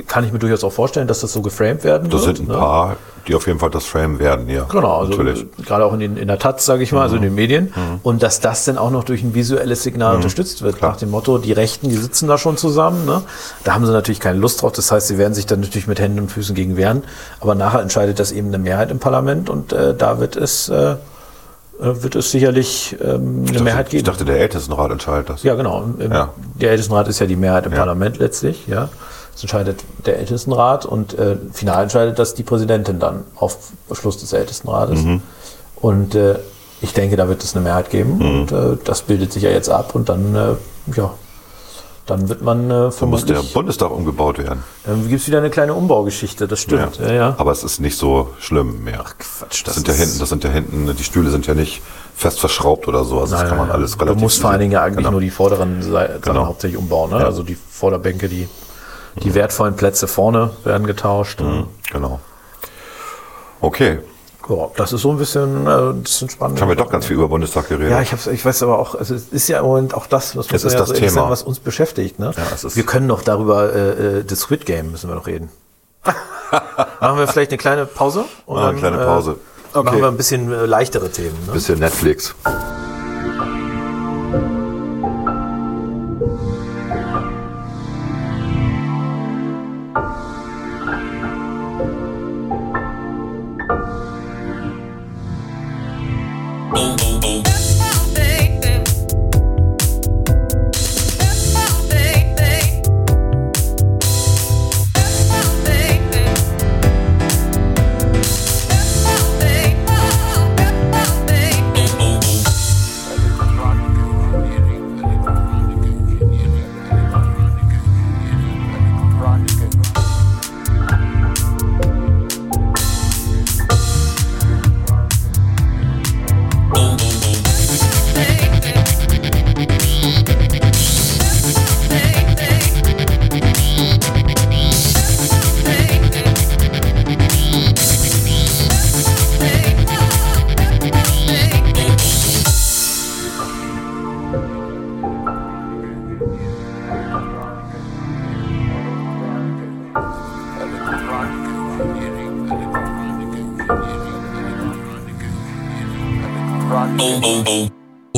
kann ich mir durchaus auch vorstellen, dass das so geframed werden Das wird. sind ein ne? paar, die auf jeden Fall das Frame werden, ja. Genau, also natürlich. äh, gerade auch in, den, in der Taz, sage ich mal, also in den Medien. Und dass das dann auch noch durch ein visuelles Signal unterstützt wird, nach dem Motto, die Rechten, die sitzen da schon zusammen. Ne? Da haben sie natürlich keine Lust drauf. Das heißt, sie werden sich dann natürlich mit Händen und Füßen gegen wehren. Aber nachher entscheidet das eben eine Mehrheit im Parlament und äh, da wird es, äh, äh, wird es sicherlich ähm, eine Ich Mehrheit dachte, ich geben. dachte, der Ältestenrat entscheidet das. Ja, genau. Im, Ja. Der Ältestenrat ist ja die Mehrheit im Ja. Parlament letztlich, ja. Das entscheidet der Ältestenrat und äh, final entscheidet das die Präsidentin dann auf Beschluss des Ältestenrates. Mhm. Und äh, ich denke, da wird es eine Mehrheit geben Mhm. und äh, das bildet sich ja jetzt ab und dann, äh, ja, dann wird man äh, Da muss der Bundestag umgebaut werden. dann gibt es wieder eine kleine Umbaugeschichte, das stimmt. Ja, ja. Aber es ist nicht so schlimm mehr. Quatsch, das, sind ja hinten, das sind ja hinten, die Stühle sind ja nicht fest verschraubt oder so. Also das kann man alles du relativ. musst vor allen Dingen ja eigentlich genau. nur die vorderen Seiten Genau. hauptsächlich umbauen. Ne? Also die Vorderbänke, die, die wertvollen Plätze vorne werden getauscht. Genau. Okay, Ja, das ist so ein bisschen, äh, das sind spannende. haben wir doch ganz viel über Bundestag geredet. Ja, ich, hab's, ich weiß aber auch, also es ist ja im Moment auch das, was, Es ist ja das so Thema. was uns beschäftigt. Ne? Ja, es ist- wir können noch darüber, äh, äh, das Squid Game müssen wir noch reden. Machen wir vielleicht eine kleine Pause? Und Machen wir eine kleine Pause. Äh, Machen Okay. wir ein bisschen äh, leichtere Themen. Ne? Bisschen Netflix.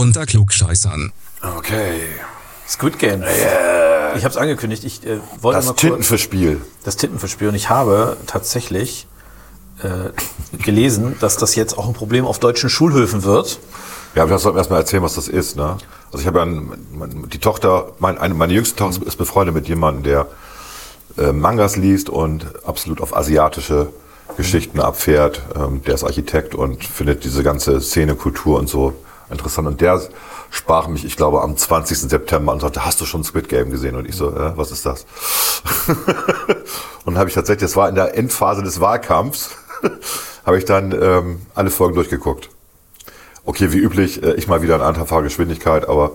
Unter Klugscheißern. Okay. Squid Game. Ich habe es angekündigt. Ich äh, wollte Das mal kurz Tintenfischspiel. das Tintenverspiel und ich habe tatsächlich äh, gelesen, dass das jetzt auch ein Problem auf deutschen Schulhöfen wird. Ja, aber das sollten wir erstmal erzählen, was das ist. Ne? Also ich habe ja einen, die Tochter, mein, eine, meine jüngste Tochter ist befreundet mit jemandem, der äh, Mangas liest und absolut auf asiatische Geschichten abfährt. Ähm, der ist Architekt und findet diese ganze Szene, Kultur und so interessant. Und der sprach mich, ich glaube, am 20. September und sagte, hast du schon Squid Game gesehen? Und ich so, äh, was ist das? und habe ich tatsächlich, das war in der Endphase des Wahlkampfs, habe ich dann ähm, alle Folgen durchgeguckt. Okay, wie üblich, äh, ich mal wieder in anderthalber Geschwindigkeit, aber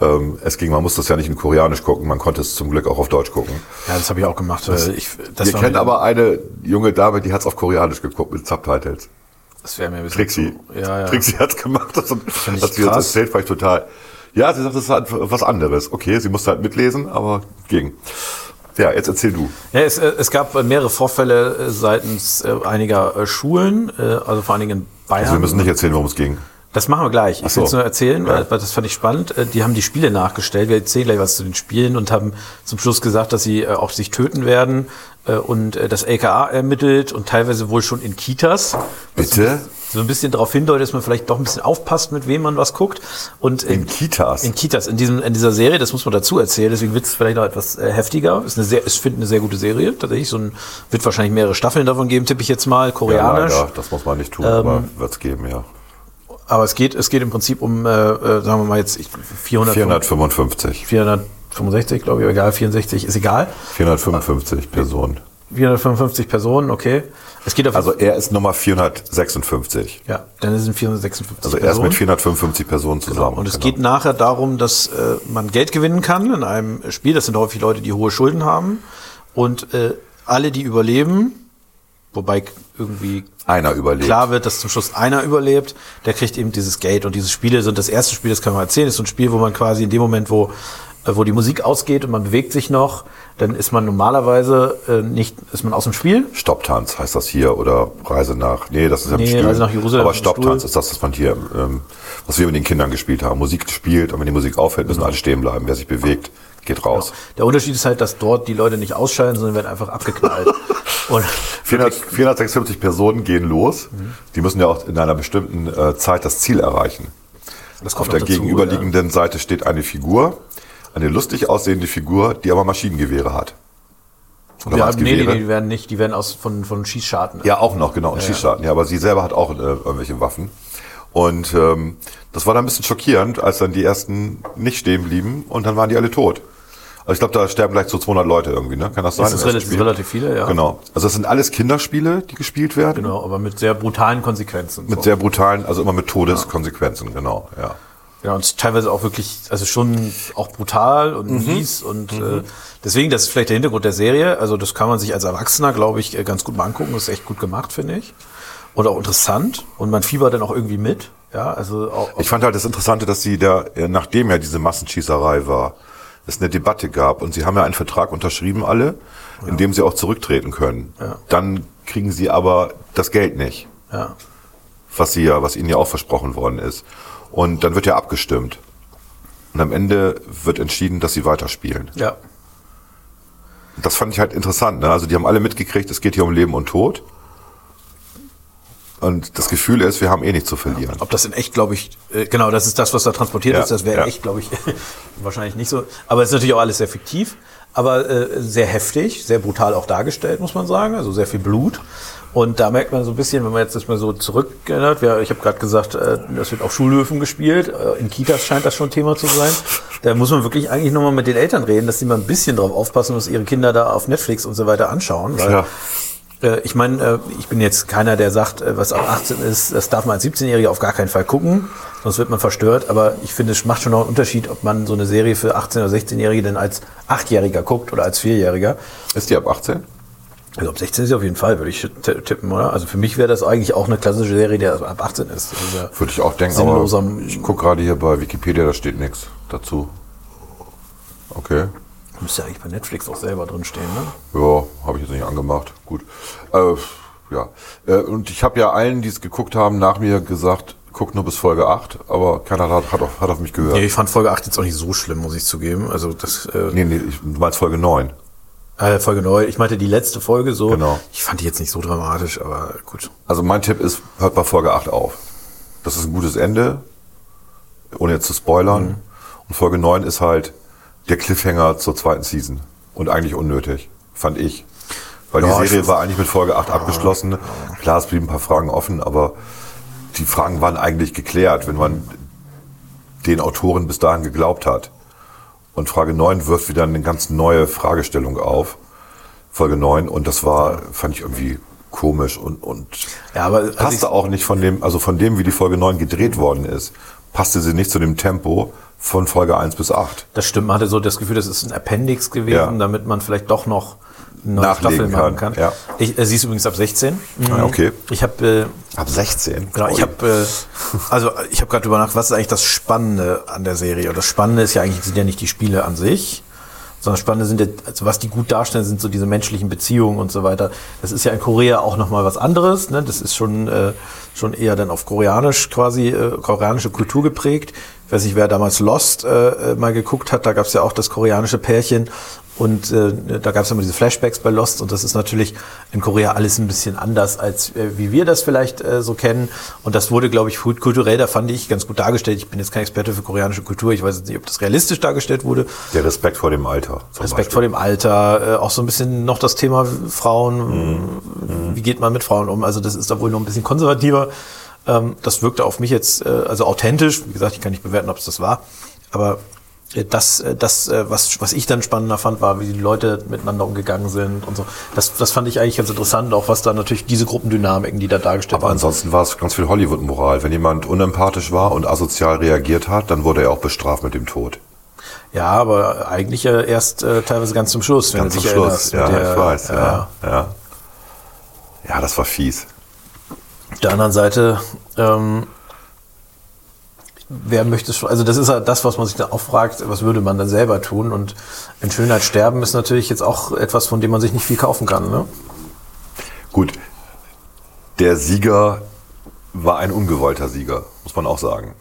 ähm, es ging, man musste es ja nicht in Koreanisch gucken, man konnte es zum Glück auch auf Deutsch gucken. Ja, das habe ich auch gemacht. weil ich, das Ihr kennt aber eine junge Dame, die hat es auf Koreanisch geguckt mit Subtitles. Das wäre mir ein bisschen Trixie. zu- Ja, ja. Trixie hat's gemacht. Das hat sie krass. erzählt, war ich total. Ja, sie sagt, das ist halt was anderes. Okay, sie musste halt mitlesen, aber ging. Ja, jetzt erzähl du. Ja, es, äh, es gab mehrere Vorfälle äh, seitens äh, einiger Schulen, also vor allen Dingen in Bayern. Also wir müssen nicht erzählen, worum es ging. Das machen wir gleich. Ich so. will es nur erzählen, weil, weil das fand ich spannend. Die haben die Spiele nachgestellt. Wir erzählen gleich was zu den Spielen und haben zum Schluss gesagt, dass sie auch sich töten werden und äh, das LKA ermittelt und teilweise wohl schon in Kitas. Bitte? So ein bisschen darauf hindeutet, dass man vielleicht doch ein bisschen aufpasst, mit wem man was guckt. Und In Kitas? In Kitas, in, diesem, in dieser Serie, das muss man dazu erzählen, deswegen wird es vielleicht noch etwas äh, heftiger. Ist eine sehr, ich finde eine sehr gute Serie, tatsächlich. So ein, wird wahrscheinlich mehrere Staffeln davon geben, tippe ich jetzt mal, Ja, koreanisch. leider, das muss man nicht tun, Ähm, aber wird's geben, ja. Aber es geht, es geht im Prinzip um, äh, äh, sagen wir mal jetzt ich, 400, 455. 465, glaube ich, egal, 64, ist egal. 455 Personen. 455 Personen, okay. Es geht auf Also er ist Nummer 456. ja, dann sind 456 Also er ist Personen. mit 455 Personen zusammen. Und es Genau. geht nachher darum, dass äh, man Geld gewinnen kann in einem Spiel. Das sind häufig Leute, die hohe Schulden haben. Und äh, alle, die überleben, wobei irgendwie Einer überlebt. klar wird, dass zum Schluss einer überlebt, der kriegt eben dieses Geld. Und diese Spiele sind das erste Spiel, das kann man erzählen, ist so ein Spiel, wo man quasi in dem Moment, wo, wo die Musik ausgeht und man bewegt sich noch, dann ist man normalerweise äh, nicht, ist man aus dem Spiel. Stopptanz heißt das hier oder Reise nach. Nee, das ist ja Nee, ein Stuhl. Reise nach Jerusalem Aber Stopptanz ist das, was man hier, ähm, was wir mit den Kindern gespielt haben. Musik spielt und wenn die Musik aufhört, müssen alle stehen bleiben. Wer sich bewegt, geht raus. Der Unterschied ist halt, dass dort die Leute nicht ausschalten, sondern werden einfach abgeknallt. und 400, 456 Personen gehen los. Mhm. Die müssen ja auch in einer bestimmten äh, Zeit das Ziel erreichen. das Auf kommt der noch dazu, gegenüberliegenden Seite steht eine Figur, eine lustig aussehende Figur, die aber Maschinengewehre hat. Oder Ja, nee, nee, die werden nicht, die werden aus von, von Schießscharten. Ja, auch noch, genau, und Schießscharten. Ja, aber sie selber hat auch äh, irgendwelche Waffen. Und ähm, das war dann ein bisschen schockierend, als dann die ersten nicht stehen blieben und dann waren die alle tot. Also ich glaube, da sterben gleich so 200 Leute irgendwie, ne? Kann das sein? Das ist relativ, relativ viele, ja. Genau. Also das sind alles Kinderspiele, die gespielt werden. Genau, aber mit sehr brutalen Konsequenzen. Mit so. sehr brutalen, also immer mit Todeskonsequenzen, genau, ja. Ja, und teilweise auch wirklich, also schon auch brutal und Mhm. mies und äh, deswegen, das ist vielleicht der Hintergrund der Serie. Also das kann man sich als Erwachsener, glaube ich, äh, ganz gut mal angucken. Das ist echt gut gemacht, finde ich. Und auch interessant. Und man fiebert dann auch irgendwie mit. Ja, also auch, Ich fand halt das Interessante, dass sie da, äh, nachdem ja diese Massenschießerei war, es eine Debatte gab und sie haben ja einen Vertrag unterschrieben alle, in dem sie auch zurücktreten können. Ja. Dann kriegen sie aber das Geld nicht, ja. was sie ja, was ihnen ja auch versprochen worden ist. Und dann wird ja abgestimmt. Und am Ende wird entschieden, dass sie weiterspielen. Ja. Das fand ich halt interessant. Ne? Also die haben alle mitgekriegt, es geht hier um Leben und Tod. Und das Gefühl ist, wir haben eh nichts zu verlieren. Ob das in echt, glaube ich, äh, genau, das ist das, was da transportiert Ja, ist. Das wäre ja. echt, glaube ich, wahrscheinlich nicht so. Aber es ist natürlich auch alles sehr fiktiv, aber äh, sehr heftig, sehr brutal auch dargestellt, muss man sagen. Also sehr viel Blut. Und da merkt man so ein bisschen, wenn man jetzt das mal so zurückerinnert, ja, ich habe gerade gesagt, äh, das wird auf Schulhöfen gespielt, äh, in Kitas scheint das schon Thema zu sein. Da muss man wirklich eigentlich nochmal mit den Eltern reden, dass sie mal ein bisschen drauf aufpassen, was ihre Kinder da auf Netflix und so weiter anschauen. Weil Ja. äh, Ich meine, ich bin jetzt keiner, der sagt, was ab 18 ist, das darf man als 17-Jähriger auf gar keinen Fall gucken, sonst wird man verstört. Aber ich finde, es macht schon noch einen Unterschied, ob man so eine Serie für 18- oder 16-Jährige denn als 8-Jähriger guckt oder als 4-Jähriger. Ist die ab 18? Also ab 16 ist auf jeden Fall, würde ich tippen, oder? Also für mich wäre das eigentlich auch eine klassische Serie, die ab 18 ist. Ja Würde ich auch denken, aber ich gucke gerade hier bei Wikipedia, da steht nichts dazu. Okay. müsste ja eigentlich bei Netflix auch selber drin stehen, ne? Ja, habe ich jetzt nicht angemacht. Gut. Äh, ja. Äh, und ich habe ja allen, die es geguckt haben, nach mir gesagt, guckt nur bis Folge 8, aber keiner hat, hat, auf, hat auf mich gehört. Nee, ich fand Folge 8 jetzt auch nicht so schlimm, muss ich zugeben. Also das. Äh, nee, nee, ich, du meinst Folge 9. Äh, Folge 9. Ich meinte die letzte Folge so. Genau. Ich fand die jetzt nicht so dramatisch, aber gut. Also mein Tipp ist, hört bei Folge 8 auf. Das ist ein gutes Ende, ohne jetzt zu spoilern. Mhm. Und Folge 9 ist halt der Cliffhanger zur zweiten Season. Und eigentlich unnötig, fand ich. Weil ja, die Serie war eigentlich mit Folge 8 abgeschlossen. Klar, es blieben ein paar Fragen offen, aber die Fragen waren eigentlich geklärt, wenn man den Autoren bis dahin geglaubt hat. Und Frage 9 wirft wieder eine ganz neue Fragestellung auf. Folge 9. Und das war, fand ich irgendwie komisch und, und ja, aber, also passte auch nicht von dem, also von dem, wie die Folge 9 gedreht worden ist, passte sie nicht zu dem Tempo von Folge 1 bis 8. Das stimmt, man hatte so das Gefühl, das ist ein Appendix gewesen, ja. damit man vielleicht doch noch neue Staffel machen kann. Ja. Ich, äh, sie ist übrigens ab 16. Ah, okay. Ich habe äh, ab 16. Genau, ich habe äh, also ich habe gerade über nach, was ist eigentlich das Spannende an der Serie? Und das Spannende ist ja eigentlich sind ja nicht die Spiele an sich, sondern Spannende sind ja, also was die gut darstellen, sind so diese menschlichen Beziehungen und so weiter. Das ist ja in Korea auch nochmal was anderes. Ne? Das ist schon äh, schon eher dann auf koreanisch quasi äh, koreanische Kultur geprägt. Ich weiß nicht, wer damals Lost äh, mal geguckt hat, da gab es ja auch das koreanische Pärchen und äh, da gab es immer diese Flashbacks bei Lost und das ist natürlich in Korea alles ein bisschen anders, als äh, wie wir das vielleicht äh, so kennen. Und das wurde, glaube ich, kulturell, da fand ich ganz gut dargestellt. Ich bin jetzt kein Experte für koreanische Kultur, ich weiß jetzt nicht, ob das realistisch dargestellt wurde. Der Respekt vor dem Alter. Respekt Beispiel. vor dem Alter, äh, auch so ein bisschen noch das Thema Frauen, mhm. wie geht man mit Frauen um? Also das ist da wohl noch ein bisschen konservativer. Ähm, das wirkte auf mich jetzt äh, also authentisch. Wie gesagt, ich kann nicht bewerten, ob es das war. Aber das, äh, das äh, was, was ich dann spannender fand, war, wie die Leute miteinander umgegangen sind und so. Das, das fand ich eigentlich ganz interessant, auch was da natürlich diese Gruppendynamiken, die da dargestellt Aber waren. Aber ansonsten war es ganz viel Hollywood-Moral. Wenn jemand unempathisch war und asozial reagiert hat, dann wurde er auch bestraft mit dem Tod. Ja, aber eigentlich äh, erst äh, teilweise ganz zum Schluss, wenn ganz zum Schluss, ja, der, ich weiß, ja, ja, ja. Ja, das war fies. Auf der anderen Seite, ähm, wer möchte schon, also das ist halt das, was man sich dann auch fragt, was würde man dann selber tun? Und in Schönheit sterben ist natürlich jetzt auch etwas, von dem man sich nicht viel kaufen kann. Ne? Gut, der Sieger war ein ungewollter Sieger, muss man auch sagen.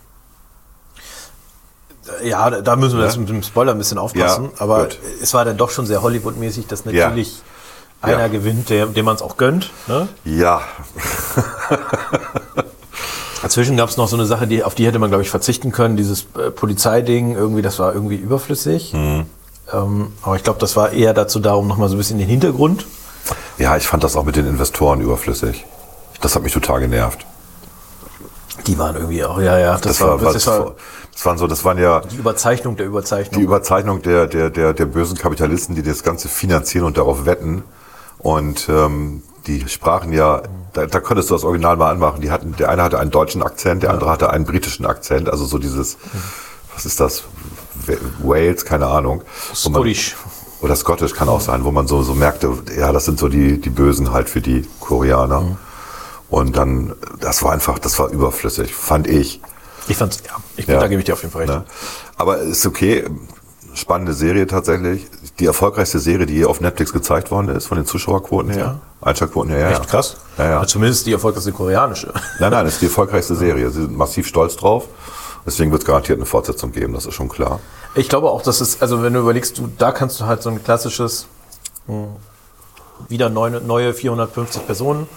Ja, da müssen wir ja? jetzt mit dem Spoiler ein bisschen aufpassen, ja, aber gut. es war dann doch schon sehr Hollywood-mäßig, dass natürlich ja. einer gewinnt, der, dem man es auch gönnt. Ne? Ja. Dazwischen gab es noch so eine Sache, die, auf die hätte man, glaube ich, verzichten können. Dieses äh, Polizeiding, irgendwie, das war irgendwie überflüssig. Mhm. Ähm, aber ich glaube, das war eher dazu da, um nochmal so ein bisschen den Hintergrund. Ja, ich fand das auch mit den Investoren überflüssig. Das hat mich total genervt. Die waren irgendwie auch, ja, ja. Das, das war, war, das, war, das waren so, das waren ja die Überzeichnung der Überzeichnung. Die Überzeichnung der der der der bösen Kapitalisten, die das Ganze finanzieren und darauf wetten. Und ähm, die sprachen ja, da, da konntest du das Original mal anmachen. Die hatten, der eine hatte einen deutschen Akzent, der andere hatte einen britischen Akzent, also so dieses, was ist das? Wales, keine Ahnung. Scottish. Oder Scottish kann auch sein, wo man so, so merkte, ja, das sind so die, die Bösen halt für die Koreaner. Mhm. Und dann, das war einfach, das war überflüssig, fand ich. Ich fand's, ja, ich, ja. da gebe ich dir auf jeden Fall recht. Ne? Aber ist okay, spannende Serie tatsächlich. Die erfolgreichste Serie, die je auf Netflix gezeigt worden ist, von den Zuschauerquoten her. Einschaltquoten her, ja. Echt krass. Ja, ja. Also zumindest die erfolgreichste koreanische. Nein, nein, das ist die erfolgreichste Serie. Sie sind massiv stolz drauf. Deswegen wird es garantiert eine Fortsetzung geben, das ist schon klar. Ich glaube auch, dass es, also wenn du überlegst, du, da kannst du halt so ein klassisches, hm, wieder neue, neue 450 Personen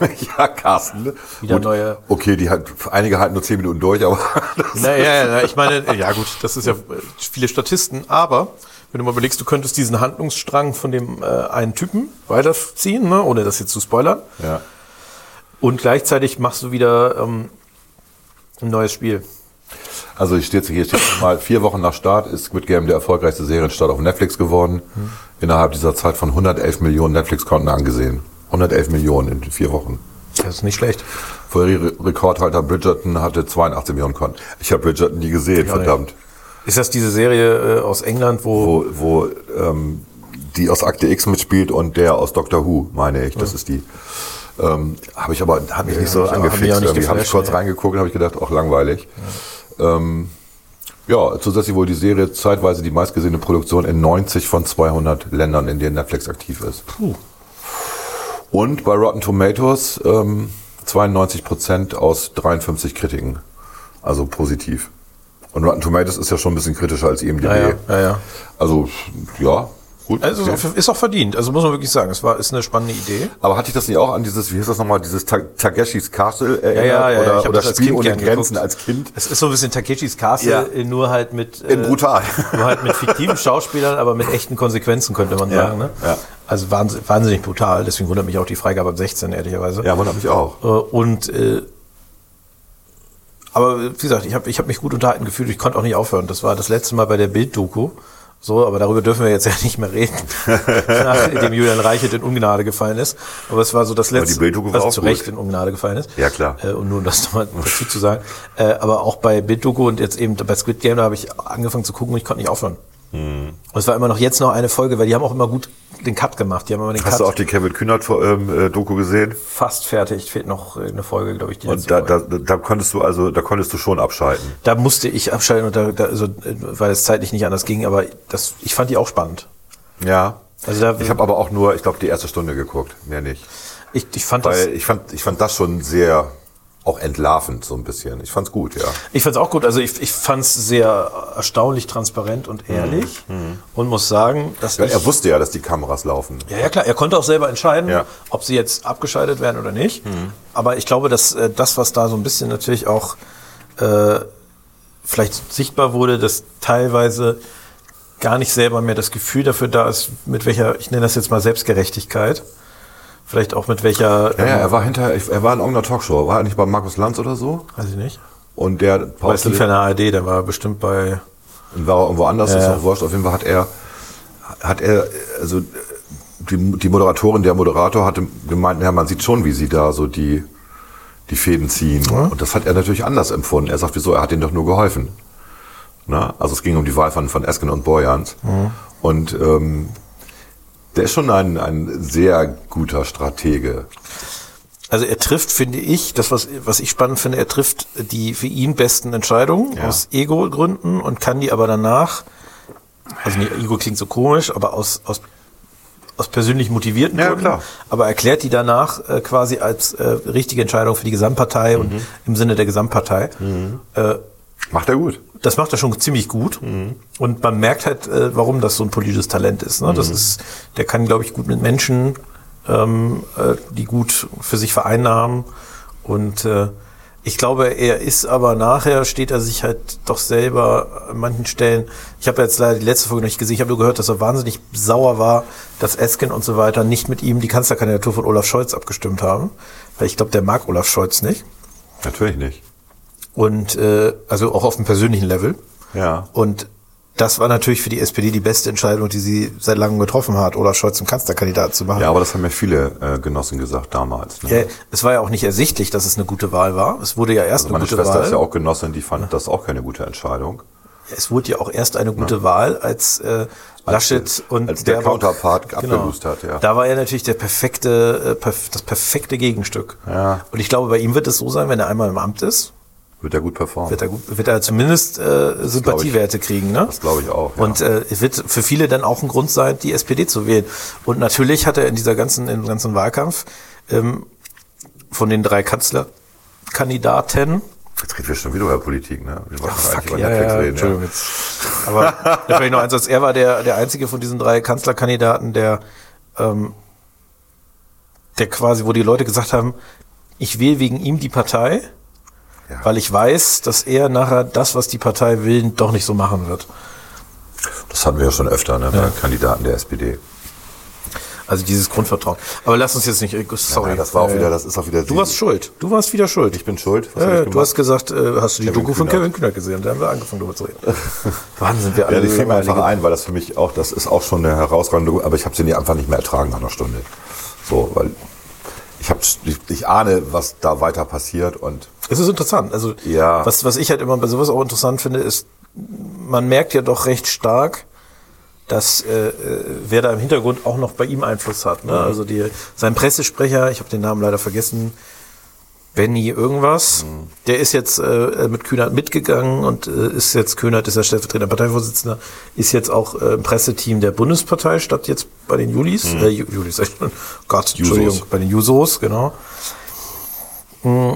ja, Carsten. Wieder gut, neue. Okay, die hat, einige halten nur zehn Minuten durch, aber. naja, na, ich meine, ja gut, das ist ja viele Statisten, aber wenn du mal überlegst, du könntest diesen Handlungsstrang von dem äh, einen Typen weiterziehen, ne, ohne das jetzt zu spoilern. Ja. Und gleichzeitig machst du wieder ähm, ein neues Spiel. Also hier steht, hier steht mal, vier Wochen nach Start ist Squid Game der erfolgreichste Serienstart auf Netflix geworden. Hm. Innerhalb dieser Zeit von 111 Millionen Netflix-Konten angesehen. 111 Millionen in vier Wochen. Das ist nicht schlecht. Vorher Rekordhalter Bridgerton hatte 82 Millionen Konten. Ich habe Bridgerton nie gesehen, ja, verdammt. Ja. Ist das diese Serie äh, aus England, wo... Wo, wo ähm, die aus Akte X mitspielt und der aus Doctor Who, meine ich. Das ja. ist die. Ähm, habe ich aber hab mich nicht so angefixt. Habe ich, hab ich kurz reingeguckt und habe ich gedacht, auch langweilig. Ja. Ähm, ja, zusätzlich wohl die Serie zeitweise die meistgesehene Produktion in 90 von 200 Ländern, in denen Netflix aktiv ist. Puh. Und bei Rotten Tomatoes ähm, 92% aus 53 Kritiken. Also positiv. Und Rotten Tomatoes ist ja schon ein bisschen kritischer als IMDb. Ja, ja, ja. Also, ja, gut. Also okay. ist auch verdient. Also muss man wirklich sagen, es war ist eine spannende Idee. Aber hatte ich das nicht auch an dieses, wie heißt das nochmal, dieses Ta Takeshis Castle erinnert? Ja, ja, ja, ich oder hab oder Spiel ohne Grenzen geguckt. als Kind? Es ist so ein bisschen Takeshis Castle, Ja. äh, nur halt mit In brutal. nur halt mit fiktiven Schauspielern, aber mit echten Konsequenzen könnte man Ja, sagen. Ne? ja. Also wahnsinnig, wahnsinnig brutal. Deswegen wundert mich auch die Freigabe ab 16 ehrlicherweise. Ja, wundert mich auch. Äh, Und äh, aber wie gesagt, ich habe ich hab mich gut unterhalten gefühlt. Ich konnte auch nicht aufhören. Das war das letzte Mal bei der Bild-Doku. So, aber darüber dürfen wir jetzt ja nicht mehr reden, nachdem Julian Reichelt in Ungnade gefallen ist. Aber es war so das letzte, was zu. Recht in Ungnade gefallen ist. Ja, klar. Äh, und nur um das nochmal dazu zu sagen. Äh, aber auch bei Bild-Doku und jetzt eben bei Squid Game, da habe ich angefangen zu gucken und ich konnte nicht aufhören. Hm. Und es war immer noch jetzt noch eine Folge, weil die haben auch immer gut den Cut gemacht. Die haben immer den Hast Cut du auch die Kevin Kühnert ähm, äh, gesehen? fast fertig. Fehlt noch äh, eine Folge, glaube ich. Die Und da, da, da konntest du also, da konntest du schon abschalten. Da musste ich abschalten, und da, da, also, äh, weil es zeitlich nicht anders ging, aber das, ich fand die auch spannend. Ja. Also da, Ich habe aber auch nur, ich glaube, die erste Stunde geguckt, mehr nicht. ich, ich fand das, Weil ich fand, ich fand das schon sehr auch entlarvend so ein bisschen. Ich fand's gut, ja. ich fand's auch gut. Also ich, ich fand's sehr erstaunlich transparent und ehrlich und muss sagen, dass Mhm. ja er wusste ja, dass die Kameras laufen. ja, ja klar, er konnte auch selber entscheiden, Ja. ob sie jetzt abgeschaltet werden oder nicht. Aber ich glaube, dass äh, das, was da so ein bisschen natürlich auch äh, vielleicht sichtbar wurde, dass teilweise gar nicht selber mehr das Gefühl dafür da ist, mit welcher, ich nenne das jetzt mal Selbstgerechtigkeit, vielleicht auch mit welcher, Ja, ja, er war hinter, er war in irgendeiner Talkshow, war er nicht bei Markus Lanz oder so? weiß ich nicht. Und der es lief ja in der ARD, der war bestimmt bei, Und war er irgendwo anders, ist Ja. auch wurscht. Auf jeden Fall hat er, hat er, also die, die Moderatorin, der Moderator hatte gemeint, ja, man sieht schon, wie sie da so die, die Fäden ziehen. Und das hat er natürlich anders empfunden. Er sagt, wieso, er hat ihnen doch nur geholfen. Na? Also es ging um die Wahl von, von Esken und Borjans. Und ähm, der ist schon ein, ein sehr guter Stratege. also er trifft, finde ich, das, was, was ich spannend finde, er trifft die für ihn besten Entscheidungen Ja. aus Ego-Gründen und kann die aber danach, also nicht, Ego klingt so komisch, aber aus, aus, aus persönlich motivierten Ja, Gründen, klar. aber erklärt die danach äh, quasi als äh, richtige Entscheidung für die Gesamtpartei und Mhm. im Sinne der Gesamtpartei. Äh, Macht er gut. Das macht er schon ziemlich gut. Mhm. Und man merkt halt, äh, warum das so ein politisches Talent ist. Ne? Mhm. Das ist, der kann, glaube ich, gut mit Menschen, ähm, äh, die gut für sich vereinnahmen. Und äh, ich glaube, er ist aber nachher, steht er sich halt doch selber an manchen Stellen. Ich habe jetzt leider die letzte Folge noch nicht gesehen. Ich habe nur gehört, dass er wahnsinnig sauer war, dass Esken und so weiter nicht mit ihm die Kanzlerkandidatur von Olaf Scholz abgestimmt haben. Weil ich glaube, der mag Olaf Scholz nicht. Natürlich nicht. Und äh, also auch auf dem persönlichen Level. Ja. Und das war natürlich für die SPD die beste Entscheidung, die sie seit langem getroffen hat, Olaf Scholz zum Kanzlerkandidat zu machen. Ja, aber das haben ja viele äh, Genossen gesagt damals. Ne? Ja, es war ja auch nicht ersichtlich, dass es eine gute Wahl war. Es wurde ja erst Also meine eine gute Schwester Wahl. ist ja auch Genossin, die fand das auch keine gute Entscheidung. es wurde ja auch erst eine gute Wahl, als äh, Laschet und als der Baerbock- Counterpart abgelöst hat, ja. Da war er natürlich der perfekte, äh, perf das perfekte Gegenstück. Ja. Und ich glaube, bei ihm wird es so sein, wenn er einmal im Amt ist, Wird er gut performen. wird er, gut, wird er zumindest äh, Sympathiewerte kriegen. Ne? Das glaube ich auch. Ja. Und äh, es wird für viele dann auch ein Grund sein, die SPD zu wählen. Und natürlich hat er in dieser ganzen, im ganzen Wahlkampf ähm, von den drei Kanzlerkandidaten, Jetzt reden wir schon wieder über Politik, ne? Wir wollten eigentlich über ja, Netflix ja, reden. Entschuldigung jetzt. Aber vielleicht noch eins, als er war der, der einzige von diesen drei Kanzlerkandidaten, der, ähm, der quasi, wo die Leute gesagt haben, ich wähle wegen ihm die Partei, Ja. weil ich weiß, dass er nachher das, was die Partei will, doch nicht so machen wird. Das hatten wir ja schon öfter, ne? Bei Kandidaten der SPD. Also dieses Grundvertrauen. Aber lass uns jetzt nicht, äh, sorry. Nein, das war auch Äh, wieder, das ist auch wieder. Du warst schuld. Du warst wieder schuld. Ich bin schuld. Was äh, du hast gesagt, äh, hast du die Kevin Doku von. Kevin Kühnert gesehen? Da haben wir angefangen, darüber zu reden. Wahnsinn, wir alle. Ja, die fiel mir einfach ein, weil das für mich auch, das ist auch schon eine herausragende, aber ich habe sie nie- einfach nicht mehr ertragen nach einer Stunde. So, weil ich habe, ich, ich ahne, was da weiter passiert und Es ist interessant. Also Ja. was, was ich halt immer bei sowas auch interessant finde, ist, man merkt ja doch recht stark, dass äh, äh, wer da im Hintergrund auch noch bei ihm Einfluss hat. Ne? Also die, sein Pressesprecher, ich habe den Namen leider vergessen, Benny irgendwas. Der ist jetzt äh, mit Kühnert mitgegangen und äh, ist jetzt, Kühnert ist der stellvertretende Parteivorsitzender, ist jetzt auch äh, im Presseteam der Bundespartei statt jetzt bei den Julis. Äh, Ju- Julis, schon. Gott, Entschuldigung, bei den Jusos, genau. Mm.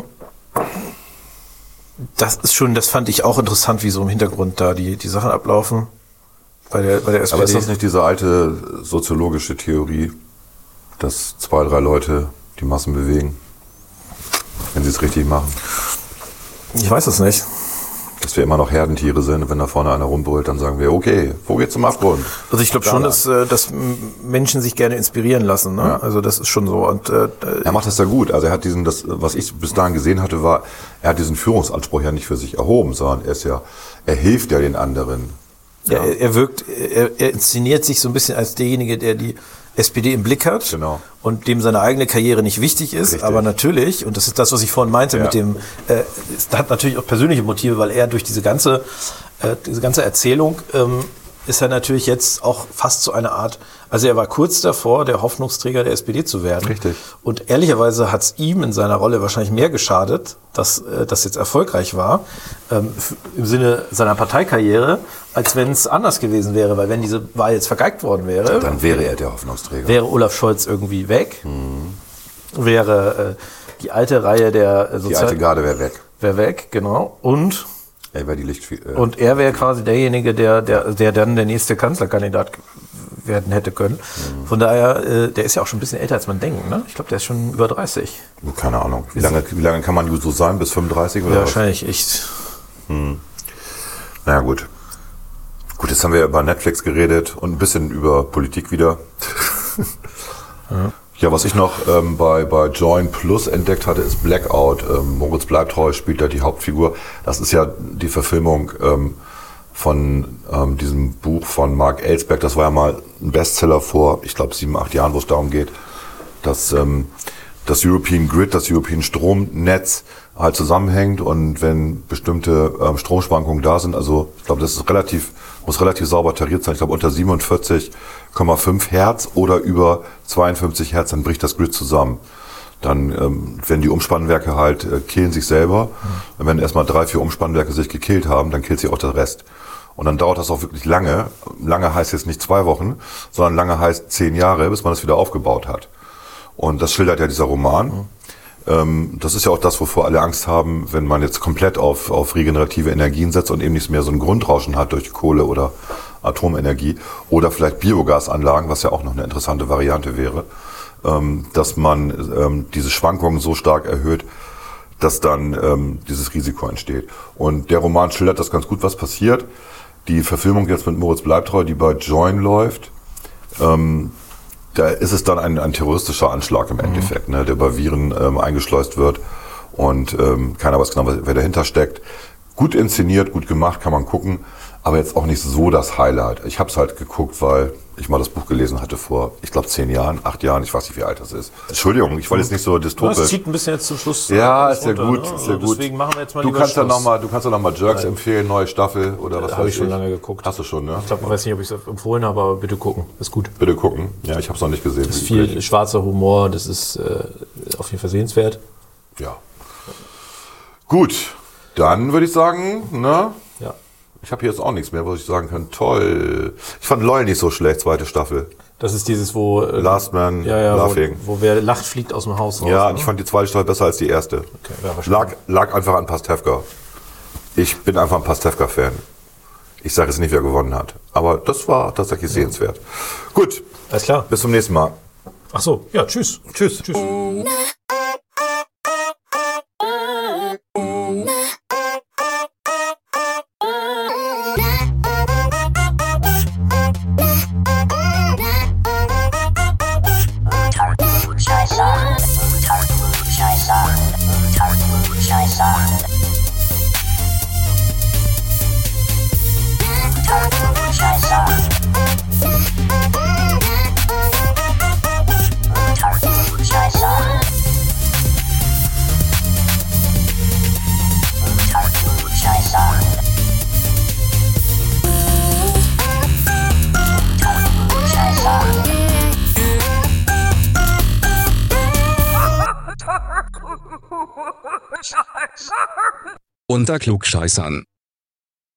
Das ist schon, das fand ich auch interessant, wie so im Hintergrund da die, die Sachen ablaufen. Bei der, bei der SPD. Aber ist das nicht diese alte soziologische Theorie, dass zwei, drei Leute die Massen bewegen, wenn sie es richtig machen? ich weiß es nicht. Dass wir immer noch Herdentiere sind und wenn da vorne einer rumbrüllt, dann sagen wir, okay, wo geht's zum Abgrund? Also ich glaube schon, dass, äh, dass Menschen sich gerne inspirieren lassen. Ne? Ja. Also das ist schon so. Und äh, Er macht das ja gut. Also er hat diesen, das, was ich bis dahin gesehen hatte, war, er hat diesen Führungsanspruch ja nicht für sich erhoben, sondern er ist ja, er hilft ja den anderen. ja. er, er wirkt, er, er inszeniert sich so ein bisschen als derjenige, der die SPD im Blick hat Genau. und dem seine eigene Karriere nicht wichtig ist. Richtig. Aber natürlich, und das ist das, was ich vorhin meinte Ja. mit dem, äh, es hat natürlich auch persönliche Motive, weil er durch diese ganze, äh, diese ganze Erzählung ähm, ist er natürlich jetzt auch fast so eine Art, also er war kurz davor, der Hoffnungsträger der SPD zu werden. Richtig. Und ehrlicherweise hat es ihm in seiner Rolle wahrscheinlich mehr geschadet, dass äh, das jetzt erfolgreich war, ähm, im Sinne seiner Parteikarriere, als wenn es anders gewesen wäre. Weil wenn diese Wahl jetzt vergeigt worden wäre, Dann wäre er der Hoffnungsträger. wäre Olaf Scholz irgendwie weg, wäre äh, die alte Reihe der äh, die alte Garde wäre weg. wäre weg, genau. Und Er wäre die Licht. Äh, und er wäre quasi derjenige, der, der, der dann der nächste Kanzlerkandidat werden hätte können. Von daher, äh, der ist ja auch schon ein bisschen älter, als man denkt. Ne? Ich glaube, der ist schon über 30. keine Ahnung. Wie lange, wie lange kann man so sein? Bis 35 oder Ja, was? wahrscheinlich echt. Naja, gut. Gut, jetzt haben wir über Netflix geredet und ein bisschen über Politik wieder. ja. was ich noch ähm, bei, bei Join Plus entdeckt hatte, ist Blackout. Ähm, Moritz Bleibtreu spielt da die Hauptfigur. Das ist ja die Verfilmung ähm, von ähm, diesem Buch von Mark Ellsberg. Das war ja mal ein Bestseller vor, ich glaube, sieben, acht Jahren, wo es darum geht, dass ähm, das European Grid, das European Stromnetz halt zusammenhängt und wenn bestimmte ähm, Stromschwankungen da sind, also ich glaube, das ist relativ, muss relativ sauber tariert sein, ich glaube unter 47,5 Hertz oder über 52 Hertz, dann bricht das Grid zusammen. Dann, ähm, wenn die Umspannwerke halt äh, killen sich selber, und wenn erstmal drei, vier Umspannwerke sich gekillt haben, dann killt sich auch der Rest. Und dann dauert das auch wirklich lange. Lange heißt jetzt nicht zwei Wochen, sondern lange heißt zehn Jahre, bis man es wieder aufgebaut hat. Und das schildert ja dieser Roman. Ähm, das ist ja auch das, wovor alle Angst haben, wenn man jetzt komplett auf, auf regenerative Energien setzt und eben nicht mehr so ein Grundrauschen hat durch Kohle oder Atomenergie oder vielleicht Biogasanlagen, was ja auch noch eine interessante Variante wäre, ähm, dass man ähm, diese Schwankungen so stark erhöht, dass dann dieses Risiko entsteht. Und der Roman schildert das ganz gut, was passiert. Die Verfilmung jetzt mit Moritz Bleibtreu, die bei Join läuft, ähm, da ist es dann ein, ein terroristischer Anschlag im Endeffekt, ne, der über Viren ähm, eingeschleust wird und ähm, keiner weiß genau, wer dahinter steckt. Gut inszeniert, gut gemacht, kann man gucken, aber jetzt auch nicht so das Highlight. Ich habe es halt geguckt, weil ich mal das Buch gelesen hatte vor, ich glaube, zehn Jahren, acht Jahren, ich weiß nicht, wie alt das ist. Entschuldigung, ich wollte jetzt nicht so Das dystopisch. zieht ein bisschen jetzt zum Schluss. Ja, ist ja gut, ne? ist ja Also gut. Deswegen machen wir jetzt mal du kannst Schluss. noch mal, du kannst ja noch mal Jerks empfehlen, neue Staffel oder was Habe weiß ich schon lange geguckt. Hast du schon, ne? Ich glaube, ich weiß nicht, ob ich es empfohlen habe, aber bitte gucken. Ist gut. Bitte gucken. Ja, ich habe es noch nicht gesehen. ist viel schwarzer Humor, das ist äh, auf jeden Fall sehenswert. Ja. Gut, dann würde ich sagen, ne? Ja. Ich habe hier jetzt auch nichts mehr, was ich sagen kann. Toll. Ich fand LOL nicht so schlecht, zweite Staffel. Das ist dieses, wo. Äh, Last Man ja, ja, Laughing. wo, wo wer lacht, fliegt aus dem Haus raus. Ja, ne? ich fand die zweite Staffel besser als die erste. Okay, ja, lag, lag einfach an Pastewka. Ich bin einfach ein Pastewka-Fan. Ich sage jetzt nicht, wer gewonnen hat. Aber das war tatsächlich sehenswert. Gut, Alles klar. bis zum nächsten Mal. Ach so, ja, tschüss. Tschüss. Tschüss. Unter Klugscheißern